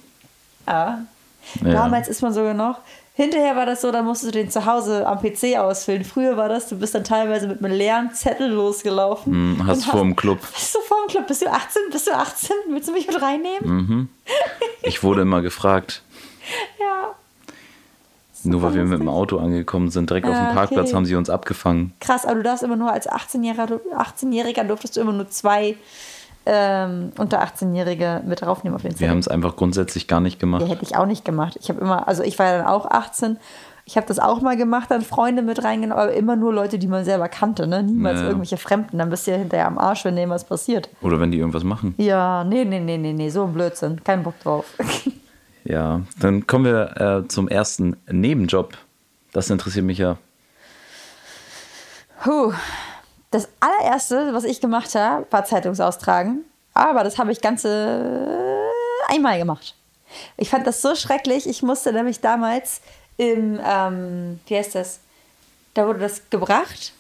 ja. Ja. Damals ist man sogar noch. Hinterher war das so, dann musstest du den zu Hause am PC ausfüllen. Früher war das, du bist dann teilweise mit einem leeren Zettel losgelaufen. Hm, hast und vor dem Club. Bist du vor dem Club? Bist du 18? Bist du 18? Willst du mich mit reinnehmen? Hm. Ich wurde immer gefragt. (laughs) Ja. Nur weil wir mit dem Auto angekommen sind, direkt auf Ah, dem Parkplatz okay. haben sie uns abgefangen. Krass, aber du darfst immer nur als 18-Jähriger 18 durftest du immer nur zwei ähm, unter 18-Jährige mit draufnehmen auf den Wir Zettel. haben es einfach grundsätzlich gar nicht Ja, gemacht. hätte ich auch nicht gemacht. Ich habe immer, also ich war ja dann auch 18. Ich habe das auch mal gemacht, dann Freunde mit reingenommen, aber immer nur Leute, die man selber kannte, ne? Niemals Ja. irgendwelche Fremden. Dann bist du ja hinterher am Arsch, wenn dem was passiert. Oder wenn die irgendwas machen. Ja, nee, nee, nee, nee, nee, so ein Blödsinn. Kein Bock drauf. (laughs) Ja, dann kommen wir äh, zum ersten Nebenjob. Das interessiert mich ja. Puh. Das allererste, was ich gemacht habe, war Zeitungsaustragen. Aber das habe ich ganze einmal gemacht. Ich fand das so schrecklich. Ich musste nämlich damals im, ähm, wie heißt das? Da wurde das gebracht,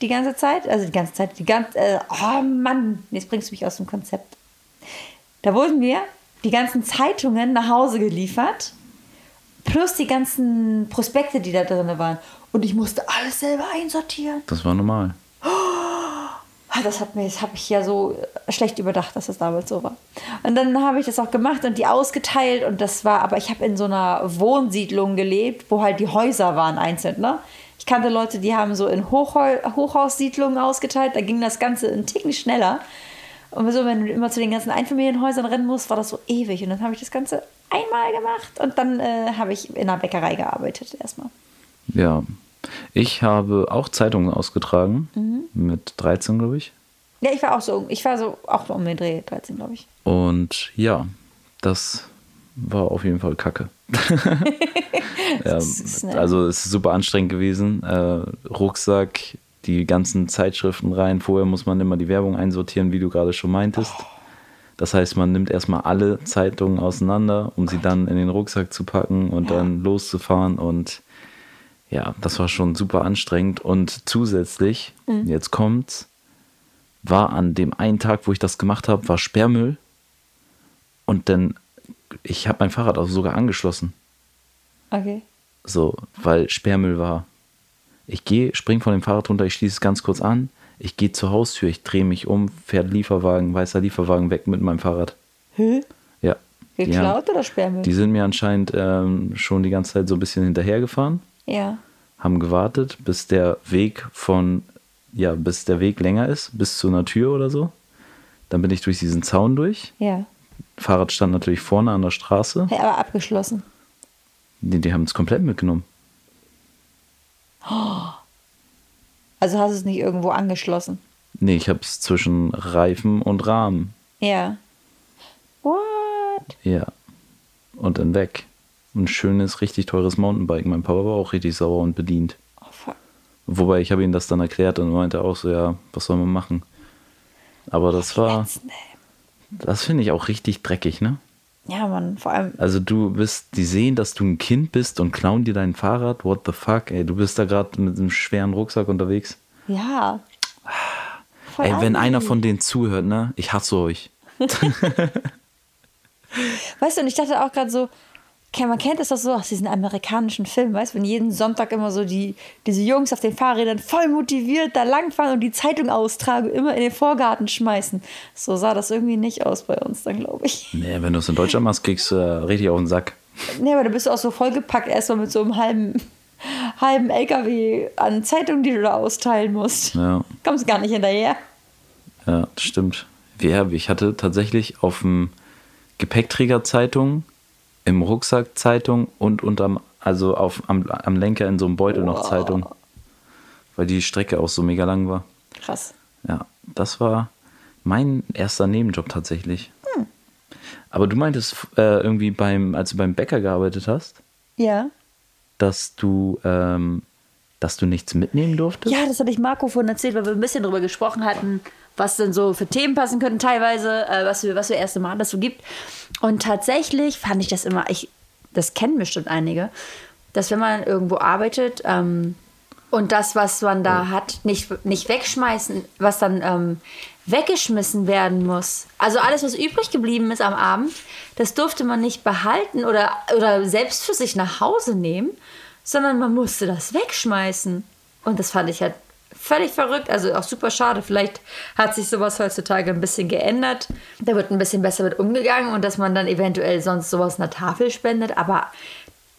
die ganze Zeit. Also die ganze Zeit, die ganze, äh, oh Mann, jetzt bringst du mich aus dem Konzept. Da wurden mir die ganzen Zeitungen nach Hause geliefert, plus die ganzen Prospekte, die da drin waren. Und ich musste alles selber einsortieren. Das war normal. Ah, Das hat mir, das habe ich ja so schlecht überdacht, dass das damals so war. Und dann habe ich das auch gemacht und die ausgeteilt und das war, aber ich habe in so einer Wohnsiedlung gelebt, wo halt die Häuser waren einzeln, ne? Ich kannte Leute, die haben so in Hochhau Hochhaussiedlungen ausgeteilt, da ging das Ganze einen Ticken schneller. Und so, wenn du immer zu den ganzen Einfamilienhäusern rennen musst, war das so ewig. Und dann habe ich das Ganze einmal gemacht und dann äh, habe ich in einer Bäckerei gearbeitet erstmal. Ja. Ich habe auch Zeitungen ausgetragen. Mit 13, glaube ich. Ja, ich war auch so, ich war so auch um den Dreh 13, glaube ich. Und ja, das war auf jeden Fall kacke. (laughs) (laughs) ja, ist, also es ist super anstrengend gewesen. Äh, Rucksack, die ganzen Zeitschriften rein. Vorher muss man immer die Werbung einsortieren, wie du gerade schon meintest. Das heißt, man nimmt erstmal alle Zeitungen auseinander, um sie dann in den Rucksack zu packen und dann loszufahren. Und ja, das war schon super anstrengend. Und zusätzlich, jetzt kommt's, war an dem einen Tag, wo ich das gemacht habe, war Sperrmüll. Und dann, ich habe mein Fahrrad auch sogar angeschlossen. Okay. So, weil Sperrmüll war. Ich gehe, spring von dem Fahrrad runter, ich schließe es ganz kurz an. Ich gehe zur Haustür, ich drehe mich um, fährt Lieferwagen, weißer Lieferwagen weg mit meinem Fahrrad. Hä? Ja. Die, haben, Geklaut oder Sperrmüll? die sind mir anscheinend ähm, schon die ganze Zeit so ein bisschen hinterhergefahren, ja. haben gewartet, bis der Weg von, ja, bis der Weg länger ist, bis zu einer Tür oder so. Dann bin ich durch diesen Zaun durch. Ja. Fahrrad stand natürlich vorne an der Straße. Hey, aber abgeschlossen. Die, die haben es komplett mitgenommen. Also hast du es nicht irgendwo angeschlossen. Nee, ich habe es zwischen Reifen und Rahmen. Ja. What? Ja. Und dann weg. Ein schönes, richtig teures Mountainbike. Mein Papa war auch richtig sauer und bedient. Oh, fuck. Wobei ich habe ihm das dann erklärt und meinte auch so, ja, was soll man machen? Aber das war, Nee. das finde ich auch richtig dreckig, ne? Ja, Mann, vor allem, Also du bist, die sehen, dass du ein Kind bist und klauen dir dein Fahrrad. What the fuck, ey, du bist da gerade mit einem schweren Rucksack unterwegs. ja. Voll Ey, wenn einer von denen zuhört, ne? Ich hasse euch. (laughs) Weißt du, und ich dachte auch gerade so, man kennt das doch so aus diesen amerikanischen Filmen, weißt du, wenn jeden Sonntag immer so die, diese Jungs auf den Fahrrädern voll motiviert da langfahren und die Zeitung austragen, immer in den Vorgarten schmeißen. So sah das irgendwie nicht aus bei uns dann, glaube ich. Nee, wenn du es in Deutschland machst, kriegst du äh, richtig auf den Sack. Nee, aber da bist du auch so vollgepackt, erstmal mit so einem halben, halben LKW an Zeitungen, die du da austeilen musst. Ja. Kommst gar nicht hinterher. Ja, das stimmt. Ja, ich hatte tatsächlich auf dem Gepäckträger Zeitung, im Rucksack Zeitung und unterm, also auf, am, am Lenker in so einem Beutel noch Zeitung. Weil die Strecke auch so mega lang war. Krass. Ja, das war mein erster Nebenjob tatsächlich. Aber du meintest äh, irgendwie beim, als du beim Bäcker gearbeitet hast, Ja. dass du, ähm, dass du nichts mitnehmen durftest? Ja, das hatte ich Marco vorhin erzählt, weil wir ein bisschen drüber gesprochen hatten, was denn so für Themen passen könnten teilweise, äh, was für was für erste Mal das so gibt. Und tatsächlich fand ich das immer, ich, das kennen bestimmt einige, dass wenn man irgendwo arbeitet ähm, und das, was man da hat, nicht, nicht wegschmeißen, was dann ähm, weggeschmissen werden muss. Also alles, was übrig geblieben ist am Abend, das durfte man nicht behalten oder, oder selbst für sich nach Hause nehmen, sondern man musste das wegschmeißen. Und das fand ich halt völlig verrückt, also auch super schade. Vielleicht hat sich sowas heutzutage ein bisschen geändert. Da wird ein bisschen besser mit umgegangen und dass man dann eventuell sonst sowas einer Tafel spendet. Aber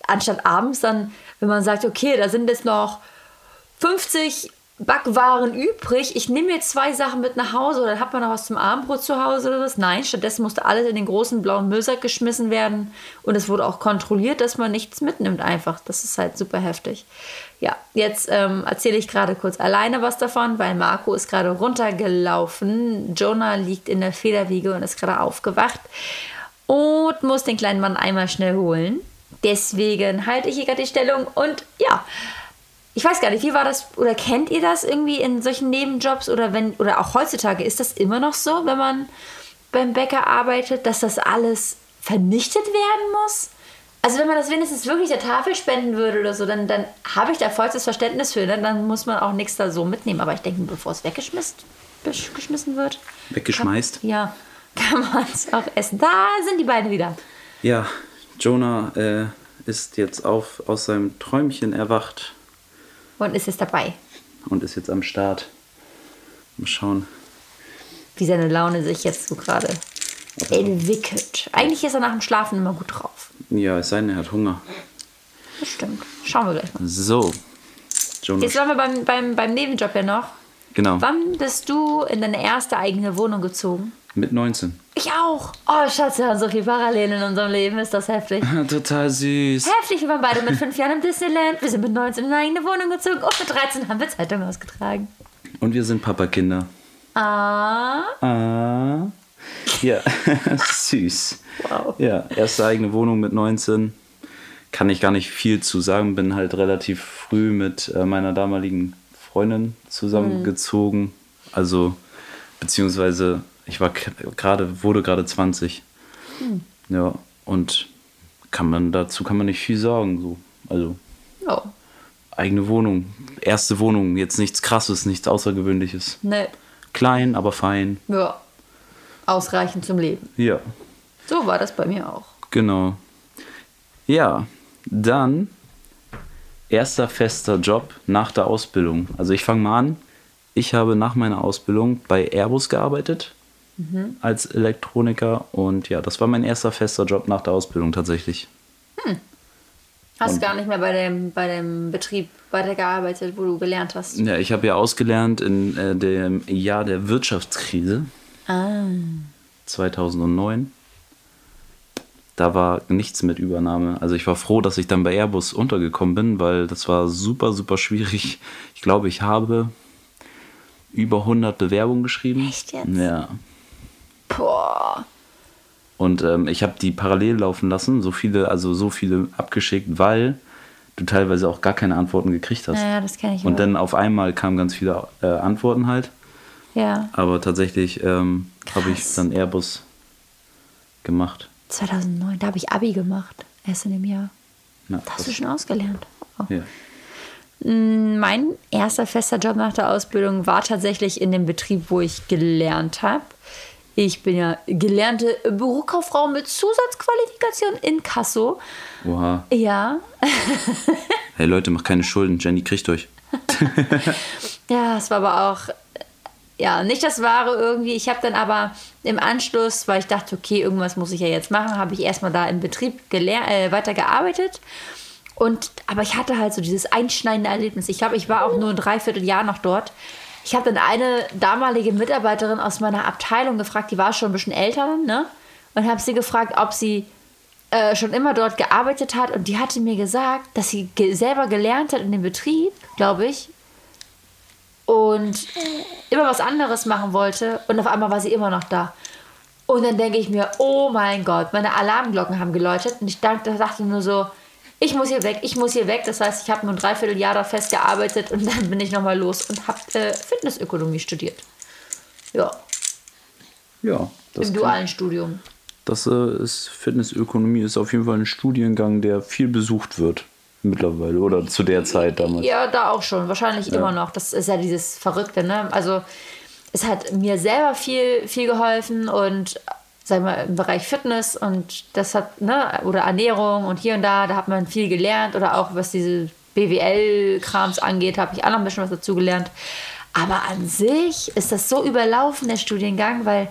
anstatt abends dann, wenn man sagt, okay, da sind jetzt noch 50 Backwaren übrig, ich nehme mir zwei Sachen mit nach Hause oder hat man noch was zum Abendbrot zu Hause oder was? Nein, stattdessen musste alles in den großen blauen Müllsack geschmissen werden und es wurde auch kontrolliert, dass man nichts mitnimmt einfach. Das ist halt super heftig. Ja, jetzt ähm, erzähle ich gerade kurz alleine was davon, weil Marco ist gerade runtergelaufen. Jonah liegt in der Federwiege und ist gerade aufgewacht und muss den kleinen Mann einmal schnell holen. Deswegen halte ich hier gerade die Stellung und ja, ich weiß gar nicht, wie war das oder kennt ihr das irgendwie in solchen Nebenjobs oder wenn oder auch heutzutage ist das immer noch so, wenn man beim Bäcker arbeitet, dass das alles vernichtet werden muss? Also wenn man das wenigstens wirklich der Tafel spenden würde oder so, dann, dann habe ich da vollstes Verständnis für. Ne? Dann muss man auch nichts da so mitnehmen. Aber ich denke, bevor es weggeschmissen, geschmissen wird. Weggeschmeißt? Kann, ja, kann man es auch essen. Da sind die beiden wieder. Ja, Jonah äh, ist jetzt auf, aus seinem Träumchen erwacht. Und ist jetzt dabei. Und ist jetzt am Start. Mal schauen. Wie seine Laune sich jetzt so gerade entwickelt. Eigentlich ist er nach dem Schlafen immer gut drauf. Ja, es sei denn, er hat Hunger. Das stimmt. Schauen wir gleich mal. So. Jonas. Jetzt waren wir beim, beim, beim Nebenjob ja noch. Genau. Wann bist du in deine erste eigene Wohnung gezogen? Mit 19. Ich auch. Oh, Schatz, wir haben so viele Parallelen in unserem Leben. Ist das heftig? (laughs) Total süß. Heftig, wir waren beide mit fünf (laughs) Jahren im Disneyland. Wir sind mit 19 in eine eigene Wohnung gezogen. Und mit 13 haben wir Zeitung ausgetragen. Und wir sind Papakinder. Ah. Ah. Ja, (laughs) süß. Wow. Ja, erste eigene Wohnung mit 19. Kann ich gar nicht viel zu sagen. Bin halt relativ früh mit äh, meiner damaligen Freundin zusammengezogen. Mhm. Also, beziehungsweise ich war gerade, wurde gerade 20. Mhm. Ja, und kann man dazu kann man nicht viel sagen. So. Also oh. eigene Wohnung, erste Wohnung, jetzt nichts krasses, nichts Außergewöhnliches. Nee. Klein, aber fein. Ja ausreichend zum Leben. Ja. So war das bei mir auch. Genau. Ja, dann erster fester Job nach der Ausbildung. Also ich fange mal an. Ich habe nach meiner Ausbildung bei Airbus gearbeitet mhm. als Elektroniker und ja, das war mein erster fester Job nach der Ausbildung tatsächlich. Hm. Hast und gar nicht mehr bei dem, bei dem Betrieb weitergearbeitet, wo du gelernt hast? Ja, ich habe ja ausgelernt in äh, dem Jahr der Wirtschaftskrise. Ah. 2009. Da war nichts mit Übernahme. Also ich war froh, dass ich dann bei Airbus untergekommen bin, weil das war super, super schwierig. Ich glaube, ich habe über 100 Bewerbungen geschrieben. Echt jetzt? Ja. Boah. Und ähm, ich habe die parallel laufen lassen, so viele, also so viele abgeschickt, weil du teilweise auch gar keine Antworten gekriegt hast. Ja, das kenne ich. Und auch. dann auf einmal kamen ganz viele äh, Antworten halt. Ja. Aber tatsächlich ähm, habe ich dann Airbus gemacht. 2009, da habe ich Abi gemacht, erst in dem Jahr. Ja, da hast du schon ausgelernt. Oh. Ja. Mm, mein erster fester Job nach der Ausbildung war tatsächlich in dem Betrieb, wo ich gelernt habe. Ich bin ja gelernte Bürokauffrau mit Zusatzqualifikation in Kasso. Oha. Ja. (laughs) hey Leute, macht keine Schulden. Jenny kriegt euch. (laughs) ja, es war aber auch ja, nicht das Wahre irgendwie. Ich habe dann aber im Anschluss, weil ich dachte, okay, irgendwas muss ich ja jetzt machen, habe ich erstmal da im Betrieb äh, weitergearbeitet. Und, aber ich hatte halt so dieses einschneidende Erlebnis. Ich glaube, ich war auch nur ein Dreivierteljahr noch dort. Ich habe dann eine damalige Mitarbeiterin aus meiner Abteilung gefragt, die war schon ein bisschen älter, ne? Und habe sie gefragt, ob sie äh, schon immer dort gearbeitet hat. Und die hatte mir gesagt, dass sie ge selber gelernt hat in dem Betrieb, glaube ich, und immer was anderes machen wollte und auf einmal war sie immer noch da. Und dann denke ich mir, oh mein Gott, meine Alarmglocken haben geläutet und ich dachte, dachte nur so, ich muss hier weg, ich muss hier weg. Das heißt, ich habe nur ein Dreivierteljahr da festgearbeitet und dann bin ich nochmal los und habe äh, Fitnessökonomie studiert. Ja. Ja. Im dualen Studium. Das äh, ist Fitnessökonomie ist auf jeden Fall ein Studiengang, der viel besucht wird mittlerweile oder zu der Zeit damals. Ja, da auch schon, wahrscheinlich ja. immer noch. Das ist ja dieses Verrückte, ne? Also es hat mir selber viel, viel geholfen und sagen wir im Bereich Fitness und das hat, ne, oder Ernährung und hier und da, da hat man viel gelernt oder auch was diese BWL-Krams angeht, habe ich auch noch ein bisschen was dazu gelernt. Aber an sich ist das so überlaufen, der Studiengang, weil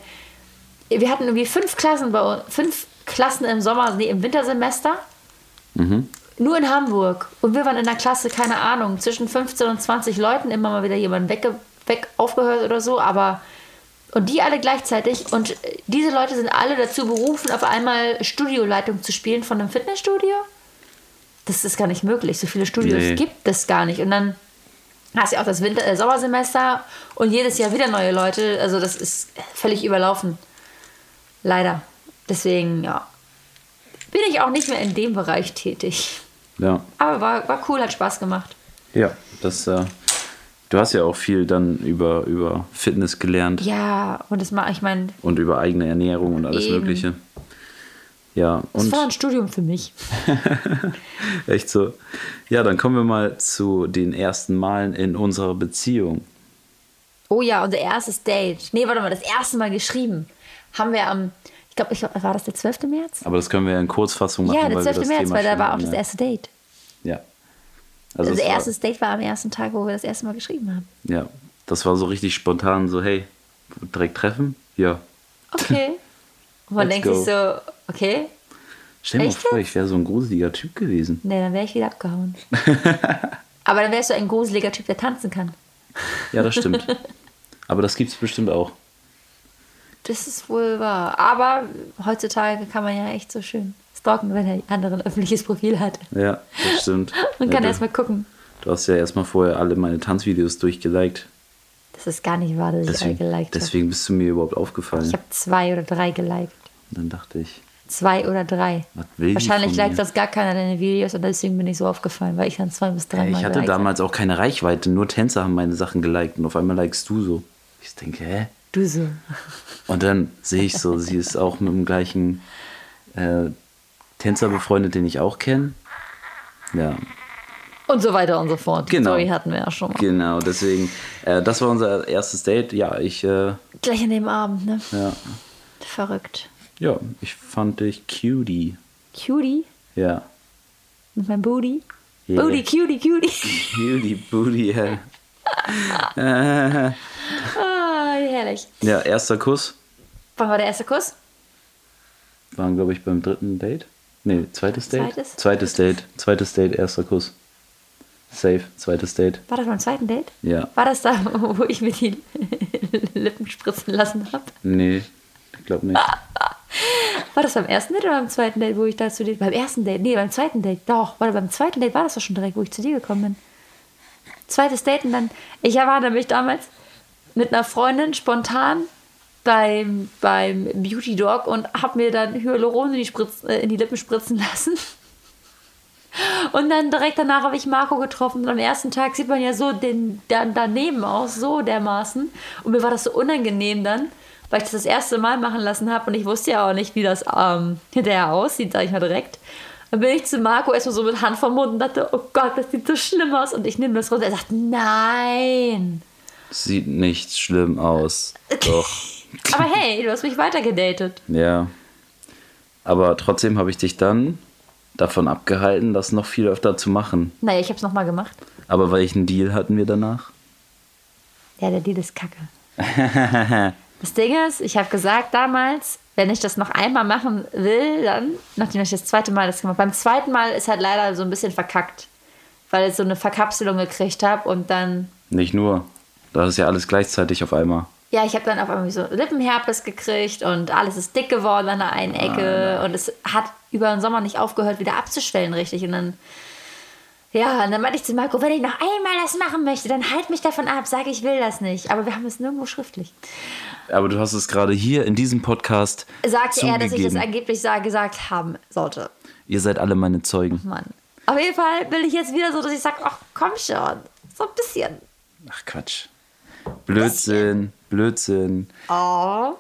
wir hatten irgendwie fünf Klassen bei uns, fünf Klassen im Sommer, nee, im Wintersemester. Mhm. Nur in Hamburg. Und wir waren in der Klasse, keine Ahnung, zwischen 15 und 20 Leuten, immer mal wieder jemand weg, weg aufgehört oder so, aber. Und die alle gleichzeitig. Und diese Leute sind alle dazu berufen, auf einmal Studioleitung zu spielen von einem Fitnessstudio. Das ist gar nicht möglich. So viele Studios nee. gibt es gar nicht. Und dann hast du auch das Winter äh, Sommersemester und jedes Jahr wieder neue Leute. Also das ist völlig überlaufen. Leider. Deswegen, ja. Bin ich auch nicht mehr in dem Bereich tätig. Ja. Aber war, war cool, hat Spaß gemacht. Ja, das, äh, du hast ja auch viel dann über, über Fitness gelernt. Ja, und das mache ich meine. Und über eigene Ernährung und alles eben. Mögliche. Ja, Das war ein Studium für mich. (laughs) echt so. Ja, dann kommen wir mal zu den ersten Malen in unserer Beziehung. Oh ja, unser erstes Date. Nee, warte mal, das erste Mal geschrieben. Haben wir am, ich glaube, war das der 12. März? Aber das können wir ja in Kurzfassung machen. ja, der weil wir 12. das März, weil da war auch das erste Date. Also es unser war- erstes Date war am ersten Tag, wo wir das erste Mal geschrieben haben. Ja, das war so richtig spontan, so hey, direkt treffen? Ja. Okay. (laughs) Und man denkt sich go. so, okay, Stell dir mal vor, ich wäre so ein gruseliger Typ gewesen. nee, dann wäre ich wieder abgehauen. (laughs) Aber dann wärst du ein gruseliger Typ, der tanzen kann. Ja, das stimmt. (laughs) Aber das gibt's bestimmt auch. Das ist wohl wahr. Aber heutzutage kann man ja echt so schön stalken, wenn der andere ein öffentliches Profil hat. Ja, das stimmt. (laughs) Man ja, kann du, erst mal gucken. du hast ja erstmal vorher alle meine Tanzvideos durchgeliked. Das ist gar nicht wahr, dass ich alle Deswegen, geliked habe. deswegen bist du mir überhaupt aufgefallen. Ich habe zwei oder drei geliked. Und dann dachte ich, Zwei oder drei. was will Wahrscheinlich liked das gar keiner deine Videos und deswegen bin ich so aufgefallen, weil ich dann zwei bis drei Ja, Mal ich hatte habe. damals auch keine Reichweite, nur Tänzer haben meine Sachen geliked und auf einmal likest du so. Ich denke, hä? Du so. Und dann sehe ich so, sie ist auch mit dem gleichen äh, Tänzer befreundet, den ich auch kenne. Ja, Und so weiter und so fort. Die Genau. Story hatten wir ja schon mal. genau, deswegen, äh, das war unser erstes Date. Ja, ich, äh, Gleich an dem Abend, ne? ja, Verrückt. ja, ich fand dich cutie. Cutie Ja, mit meinem Booty. Yeah. Booty, cutie, cutie. cutie booty, ja. Ah, herrlich. Ja, erster Kuss Wann war der erste Kuss? waren, glaube ich, beim dritten Date. Nee, zweites Date? Zweites? Zweites Date. Zweites Date, erster Kuss. Safe, zweites Date. War das beim zweiten Date? Ja. War das da, (laughs) wo ich mir die (laughs) Lippen spritzen lassen habe? Nee, ich glaube nicht. (laughs) War das beim ersten Date oder beim zweiten Date, wo ich da zu dir... Beim ersten Date? Nee, beim zweiten Date. Doch, warte, beim zweiten Date war das doch schon direkt, wo ich zu dir gekommen bin. Zweites Date und dann... Ich war nämlich damals mit einer Freundin spontan beim, beim Beauty Dog und habe mir dann Hyaluron in die, Spritz, äh, in die Lippen spritzen (laughs) lassen. Und dann direkt danach habe ich Marco getroffen und am ersten Tag sieht man ja so den, dann daneben aus, so dermaßen. Und mir war das so unangenehm dann, weil ich das das erste Mal machen lassen habe und ich wusste ja auch nicht, wie das ähm, hinterher aussieht, sag ich mal direkt. Dann bin ich zu Marco erstmal so mit Hand vom Mund und dachte, oh Gott, das sieht so schlimm aus. Und ich nehme das runter. Er sagt, nein. Sieht nicht schlimm aus. (laughs) Doch. Aber hey, du hast mich weitergedatet. Ja. Aber trotzdem habe ich dich dann davon abgehalten, das noch viel öfter zu machen. Naja, ich habe es nochmal gemacht. Aber welchen Deal hatten wir danach? Ja, der Deal ist kacke. (laughs) Das Ding ist, ich habe gesagt damals, wenn ich das noch einmal machen will, dann, nachdem ich das zweite Mal das gemacht habe, beim zweiten Mal ist halt leider so ein bisschen verkackt, weil ich so eine Verkapselung gekriegt habe und dann, Nicht nur. Das ist ja alles gleichzeitig auf einmal. Ja, ich habe dann auf einmal so Lippenherpes gekriegt und alles ist dick geworden an der einen Ecke und es hat über den Sommer nicht aufgehört, wieder abzuschwellen richtig und dann, ja, und dann meinte ich zu Marco, wenn ich noch einmal das machen möchte, dann halt mich davon ab, sage ich will das nicht, aber wir haben es nirgendwo schriftlich. Aber du hast es gerade hier in diesem Podcast sagte er, dass ich das zugegeben. angeblich sa- gesagt haben sollte. Ihr seid alle meine Zeugen. Mann. Auf jeden Fall bin ich jetzt wieder so, dass ich sage, ach komm schon, so ein bisschen. Ach Quatsch. Blödsinn, Blödsinn. Oh.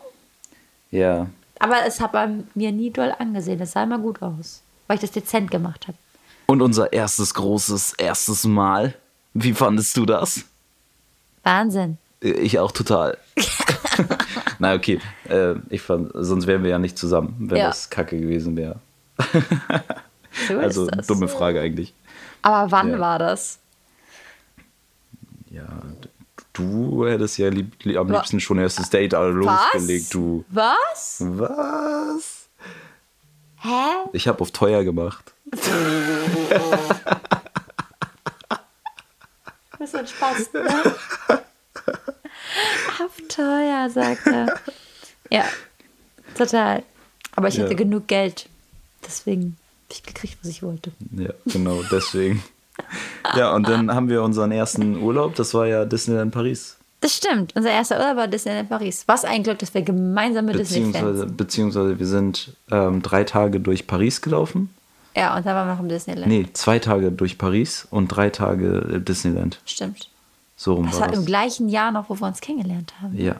Ja. Aber es hat man mir nie doll angesehen. Es sah immer gut aus, weil ich das dezent gemacht habe. Und unser erstes großes, erstes Mal. Wie fandest du das? Wahnsinn. Ich auch total. (laughs) Na okay, äh, ich fand, sonst wären wir ja nicht zusammen, wenn Ja. das Kacke gewesen wäre. (laughs) So Also ist das. dumme Frage eigentlich. Aber wann Ja. war das? Ja, du hättest ja lieb, lieb, am liebsten schon erstes Date alle losgelegt, du. Was? Was? Hä? Ich habe auf teuer gemacht. (laughs) Bist ein Spaß, ne? Auf teuer, sagt er. Ja, total. Aber ich Ja. hatte genug Geld. Deswegen habe ich gekriegt, was ich wollte. Ja, genau, deswegen. (laughs) Ja, und dann haben wir unseren ersten Urlaub, das war ja Disneyland Paris. Das stimmt. Unser erster Urlaub war Disneyland Paris. Was ein Glück, dass wir gemeinsam mit Beziehungsweise, sind. beziehungsweise wir sind ähm, drei Tage durch Paris gelaufen. Ja, und dann waren wir noch im Disneyland. Nee, zwei Tage durch Paris und drei Tage äh, Disneyland. Stimmt. So rum Das war war im das. gleichen Jahr noch, wo wir uns kennengelernt haben. Ja.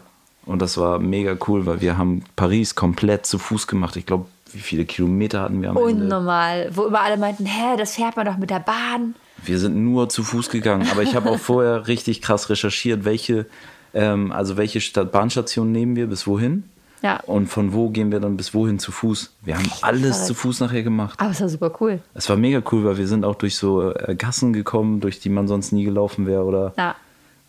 Und das war mega cool, weil wir haben Paris komplett zu Fuß gemacht. Ich glaube, wie viele Kilometer hatten wir am Ende? Unnormal. Wo immer alle meinten, hä, das fährt man doch mit der Bahn. Wir sind nur zu Fuß gegangen, aber ich habe auch (laughs) vorher richtig krass recherchiert, welche, ähm, also welche Stadt Bahnstation nehmen wir, bis wohin. Ja. Und von wo gehen wir dann bis wohin zu Fuß? Wir haben alles verrückt. zu Fuß nachher gemacht. Aber es war super cool. Es war mega cool, weil wir sind auch durch so äh, Gassen gekommen, durch die man sonst nie gelaufen wäre. Oder Ja.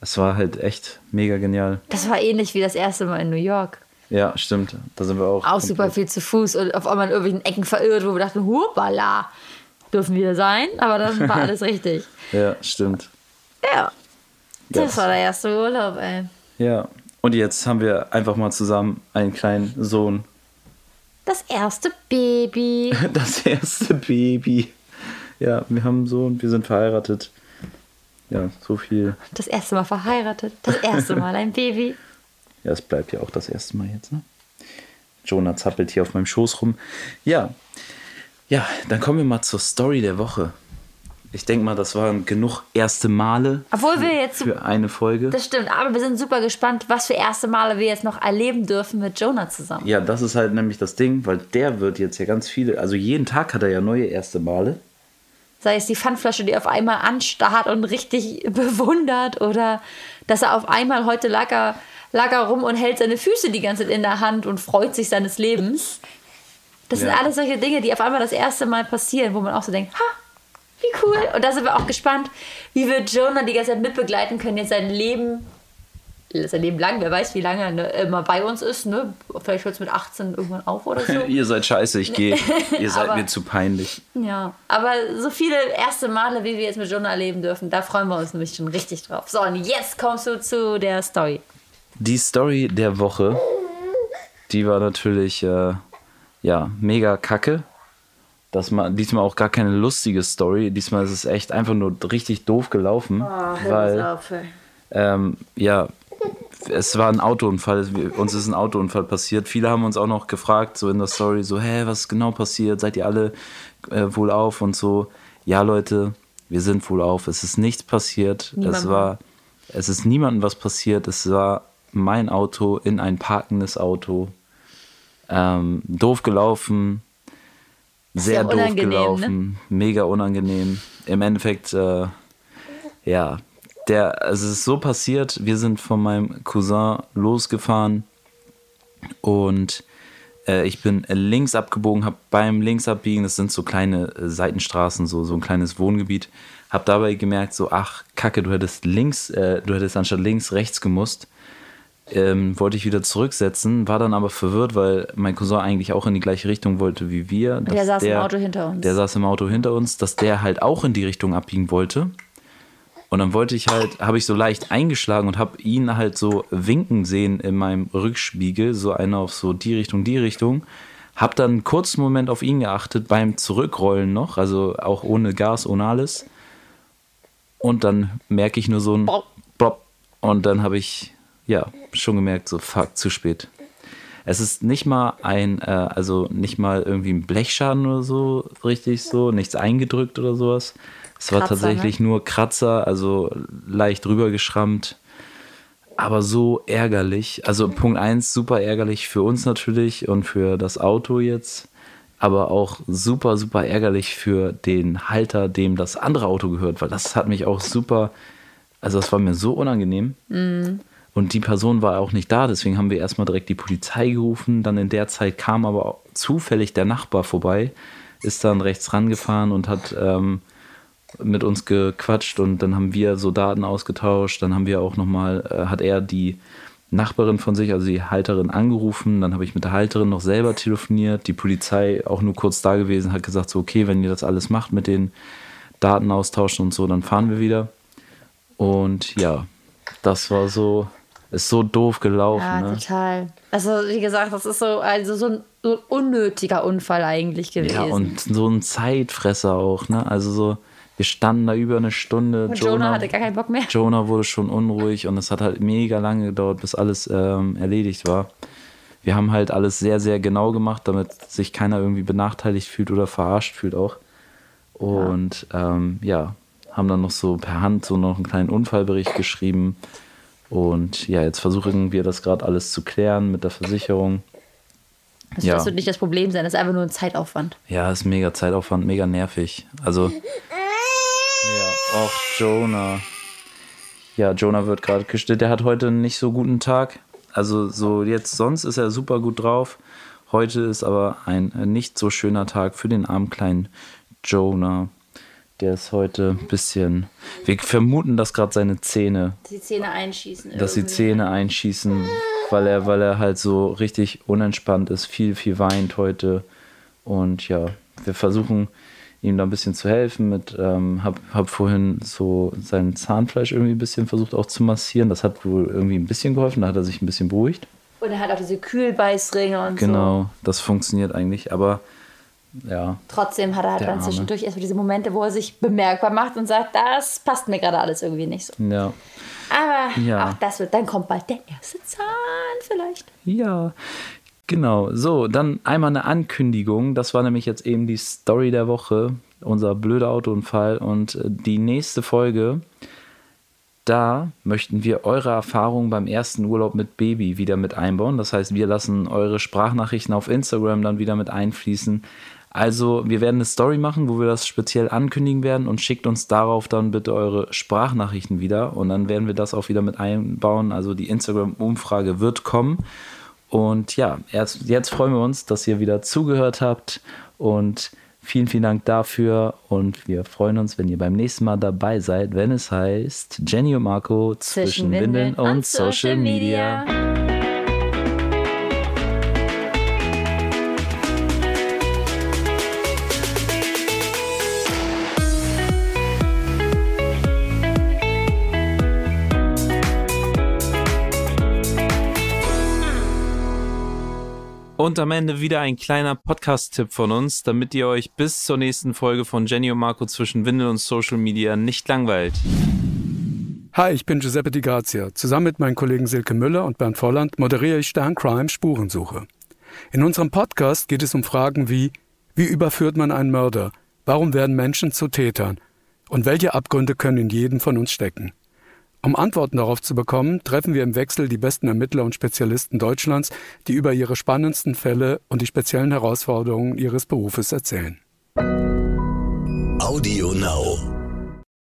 es war halt echt mega genial. Das war ähnlich wie das erste Mal in New York. Ja, stimmt. Da sind wir auch. Auch super viel zu Fuß und auf einmal in irgendwelchen Ecken verirrt, wo wir dachten, hupala, dürfen wir sein, aber dann war (laughs) alles richtig. Ja, stimmt. Ja. Das Yes. war der erste Urlaub, ey. Ja. Und jetzt haben wir einfach mal zusammen einen kleinen Sohn. Das erste Baby. (laughs) Das erste Baby. Ja, wir haben einen Sohn, wir sind verheiratet. Ja, so viel. Das erste Mal verheiratet. Das erste Mal ein Baby. Ja, es bleibt ja auch das erste Mal jetzt, ne? Jonah zappelt hier auf meinem Schoß rum. Ja. Ja, dann kommen wir mal zur Story der Woche. Ich denke mal, das waren genug erste Male Obwohl wir jetzt für eine Folge. Das stimmt, aber wir sind super gespannt, was für erste Male wir jetzt noch erleben dürfen mit Jonah zusammen. Ja, das ist halt nämlich das Ding, weil der wird jetzt ja ganz viele, also jeden Tag hat er ja neue erste Male. Sei es die Pfandflasche, die auf einmal anstarrt und richtig (laughs) bewundert oder dass er auf einmal heute lag er, lag er rum und hält seine Füße die ganze Zeit in der Hand und freut sich seines Lebens. Das sind Ja. alles solche Dinge, die auf einmal das erste Mal passieren, wo man auch so denkt, ha, wie cool. Und da sind wir auch gespannt, wie wir Jonah die ganze Zeit mitbegleiten können, jetzt sein Leben, sein Leben lang, wer weiß, wie lange er ne, immer bei uns ist. Ne? Vielleicht hört es mit 18 irgendwann auf oder so. (laughs) Ihr seid scheiße, ich gehe. Ihr seid Aber- mir zu peinlich. Ja, aber so viele erste Male, wie wir jetzt mit Jonah erleben dürfen, da freuen wir uns nämlich schon richtig drauf. So, und jetzt kommst du zu der Story. Die Story der Woche, die war natürlich äh, ja mega kacke. Das mal, diesmal auch gar keine lustige Story. Diesmal ist es echt einfach nur richtig doof gelaufen, weil ähm, ja es war ein Autounfall. Uns ist ein Autounfall passiert. Viele haben uns auch noch gefragt so in der Story so, hä, was ist genau passiert? Seid ihr alle äh, wohl auf und so? Ja, Leute, wir sind wohl auf. Es ist nichts passiert. Es Niemandem. war es ist niemandem was passiert. Es war mein Auto in ein parkendes Auto. Ähm, doof gelaufen. Sehr ja doof ne? gelaufen. Mega unangenehm. Im Endeffekt, äh, ja, der, also es ist so passiert, wir sind von meinem Cousin losgefahren und äh, ich bin links abgebogen, habe beim Linksabbiegen, das sind so kleine äh, Seitenstraßen, so, so ein kleines Wohngebiet, habe dabei gemerkt, so, ach, kacke, du hättest links, äh, du hättest anstatt links rechts gemusst. Ähm, wollte ich wieder zurücksetzen, war dann aber verwirrt, weil mein Cousin eigentlich auch in die gleiche Richtung wollte wie wir. Der saß im Auto hinter uns. Der saß im Auto hinter uns, dass der halt auch in die Richtung abbiegen wollte. Und dann wollte ich halt, habe ich so leicht eingeschlagen und habe ihn halt so winken sehen in meinem Rückspiegel, so einer auf so die Richtung, die Richtung. Hab dann einen kurzen Moment auf ihn geachtet beim Zurückrollen noch, also auch ohne Gas, ohne alles. Und dann merke ich nur so ein Bop. Bop. Und dann habe ich, ja, schon gemerkt, so fuck, zu spät. Es ist nicht mal ein, äh, also nicht mal irgendwie ein Blechschaden oder so, richtig so, nichts eingedrückt oder sowas. Es war Kratzer, tatsächlich nur Kratzer, also leicht rübergeschrammt. Aber so ärgerlich. Also Punkt 1, super ärgerlich für uns natürlich und für das Auto jetzt. Aber auch super, super ärgerlich für den Halter, dem das andere Auto gehört, weil das hat mich auch super, also das war mir so unangenehm. Und die Person war auch nicht da, deswegen haben wir erstmal direkt die Polizei gerufen. Dann in der Zeit kam aber zufällig der Nachbar vorbei, ist dann rechts rangefahren und hat ähm, mit uns gequatscht und dann haben wir so Daten ausgetauscht. Dann haben wir auch nochmal, äh, hat er die Nachbarin von sich, also die Halterin, angerufen. Dann habe ich mit der Halterin noch selber telefoniert. Die Polizei auch nur kurz da gewesen, hat gesagt, so, okay, wenn ihr das alles macht mit den Daten austauschen und so, dann fahren wir wieder. Und ja, das war so, ist so doof gelaufen. Ja, ne? total. Also, wie gesagt, das ist so, also so, ein, so ein unnötiger Unfall eigentlich gewesen. Ja, und so ein Zeitfresser auch, ne? Also so, wir standen da über eine Stunde. Und Jonah hatte gar keinen Bock mehr. Jonah wurde schon unruhig und es hat halt mega lange gedauert, bis alles ähm, erledigt war. Wir haben halt alles sehr, sehr genau gemacht, damit sich keiner irgendwie benachteiligt fühlt oder verarscht fühlt auch. Und ja, ähm, ja haben dann noch so per Hand so noch einen kleinen Unfallbericht geschrieben. Und ja, jetzt versuchen wir das gerade alles zu klären mit der Versicherung. Also Ja. Das wird nicht das Problem sein, das ist einfach nur ein Zeitaufwand. Ja, ist mega Zeitaufwand, mega nervig. Also. Ja, auch Jonah. Ja, Jonah wird gerade gestillt. Der hat heute nicht so guten Tag. Also, so jetzt, sonst ist er super gut drauf. Heute ist aber ein nicht so schöner Tag für den armen kleinen Jonah. Der ist heute ein bisschen. Wir vermuten, dass gerade seine Zähne Die Zähne einschießen. dass die Zähne einschießen, weil er, weil er halt so richtig unentspannt ist, viel, viel weint heute. Und ja, wir versuchen ihm da ein bisschen zu helfen. Mit, ähm, hab, hab vorhin so sein Zahnfleisch irgendwie ein bisschen versucht auch zu massieren. Das hat wohl irgendwie ein bisschen geholfen, da hat er sich ein bisschen beruhigt. Und er hat auch diese Kühlbeißringe und so. Genau, das funktioniert eigentlich, aber ja, Trotzdem hat er halt dann zwischendurch erstmal diese Momente, wo er sich bemerkbar macht und sagt, das passt mir gerade alles irgendwie nicht so. ja. Aber Ja. auch das wird, dann kommt bald der erste Zahn vielleicht. Ja, genau. So, dann einmal eine Ankündigung. Das war nämlich jetzt eben die Story der Woche, unser blöder Autounfall. Und äh, die nächste Folge, da möchten wir eure Erfahrungen beim ersten Urlaub mit Baby wieder mit einbauen. Das heißt, wir lassen eure Sprachnachrichten auf Instagram dann wieder mit einfließen. Also, wir werden eine Story machen, wo wir das speziell ankündigen werden und schickt uns darauf dann bitte eure Sprachnachrichten wieder und dann werden wir das auch wieder mit einbauen. Also, die Instagram-Umfrage wird kommen. Und ja, erst jetzt freuen wir uns, dass ihr wieder zugehört habt und vielen, vielen Dank dafür und wir freuen uns, wenn ihr beim nächsten Mal dabei seid, wenn es heißt Jenny und Marco zwischen, Windeln und, Social Media. Und am Ende wieder ein kleiner Podcast-Tipp von uns, damit ihr euch bis zur nächsten Folge von Jenny und Marco zwischen Windel und Social Media nicht langweilt. Hi, ich bin Giuseppe Di Grazia. Zusammen mit meinen Kollegen Silke Müller und Bernd Volland moderiere ich Stern Crime Spurensuche. In unserem Podcast geht es um Fragen wie, wie überführt man einen Mörder? Warum werden Menschen zu Tätern? Und welche Abgründe können in jedem von uns stecken? Um Antworten darauf zu bekommen, treffen wir im Wechsel die besten Ermittler und Spezialisten Deutschlands, die über ihre spannendsten Fälle und die speziellen Herausforderungen ihres Berufes erzählen. Audio Now.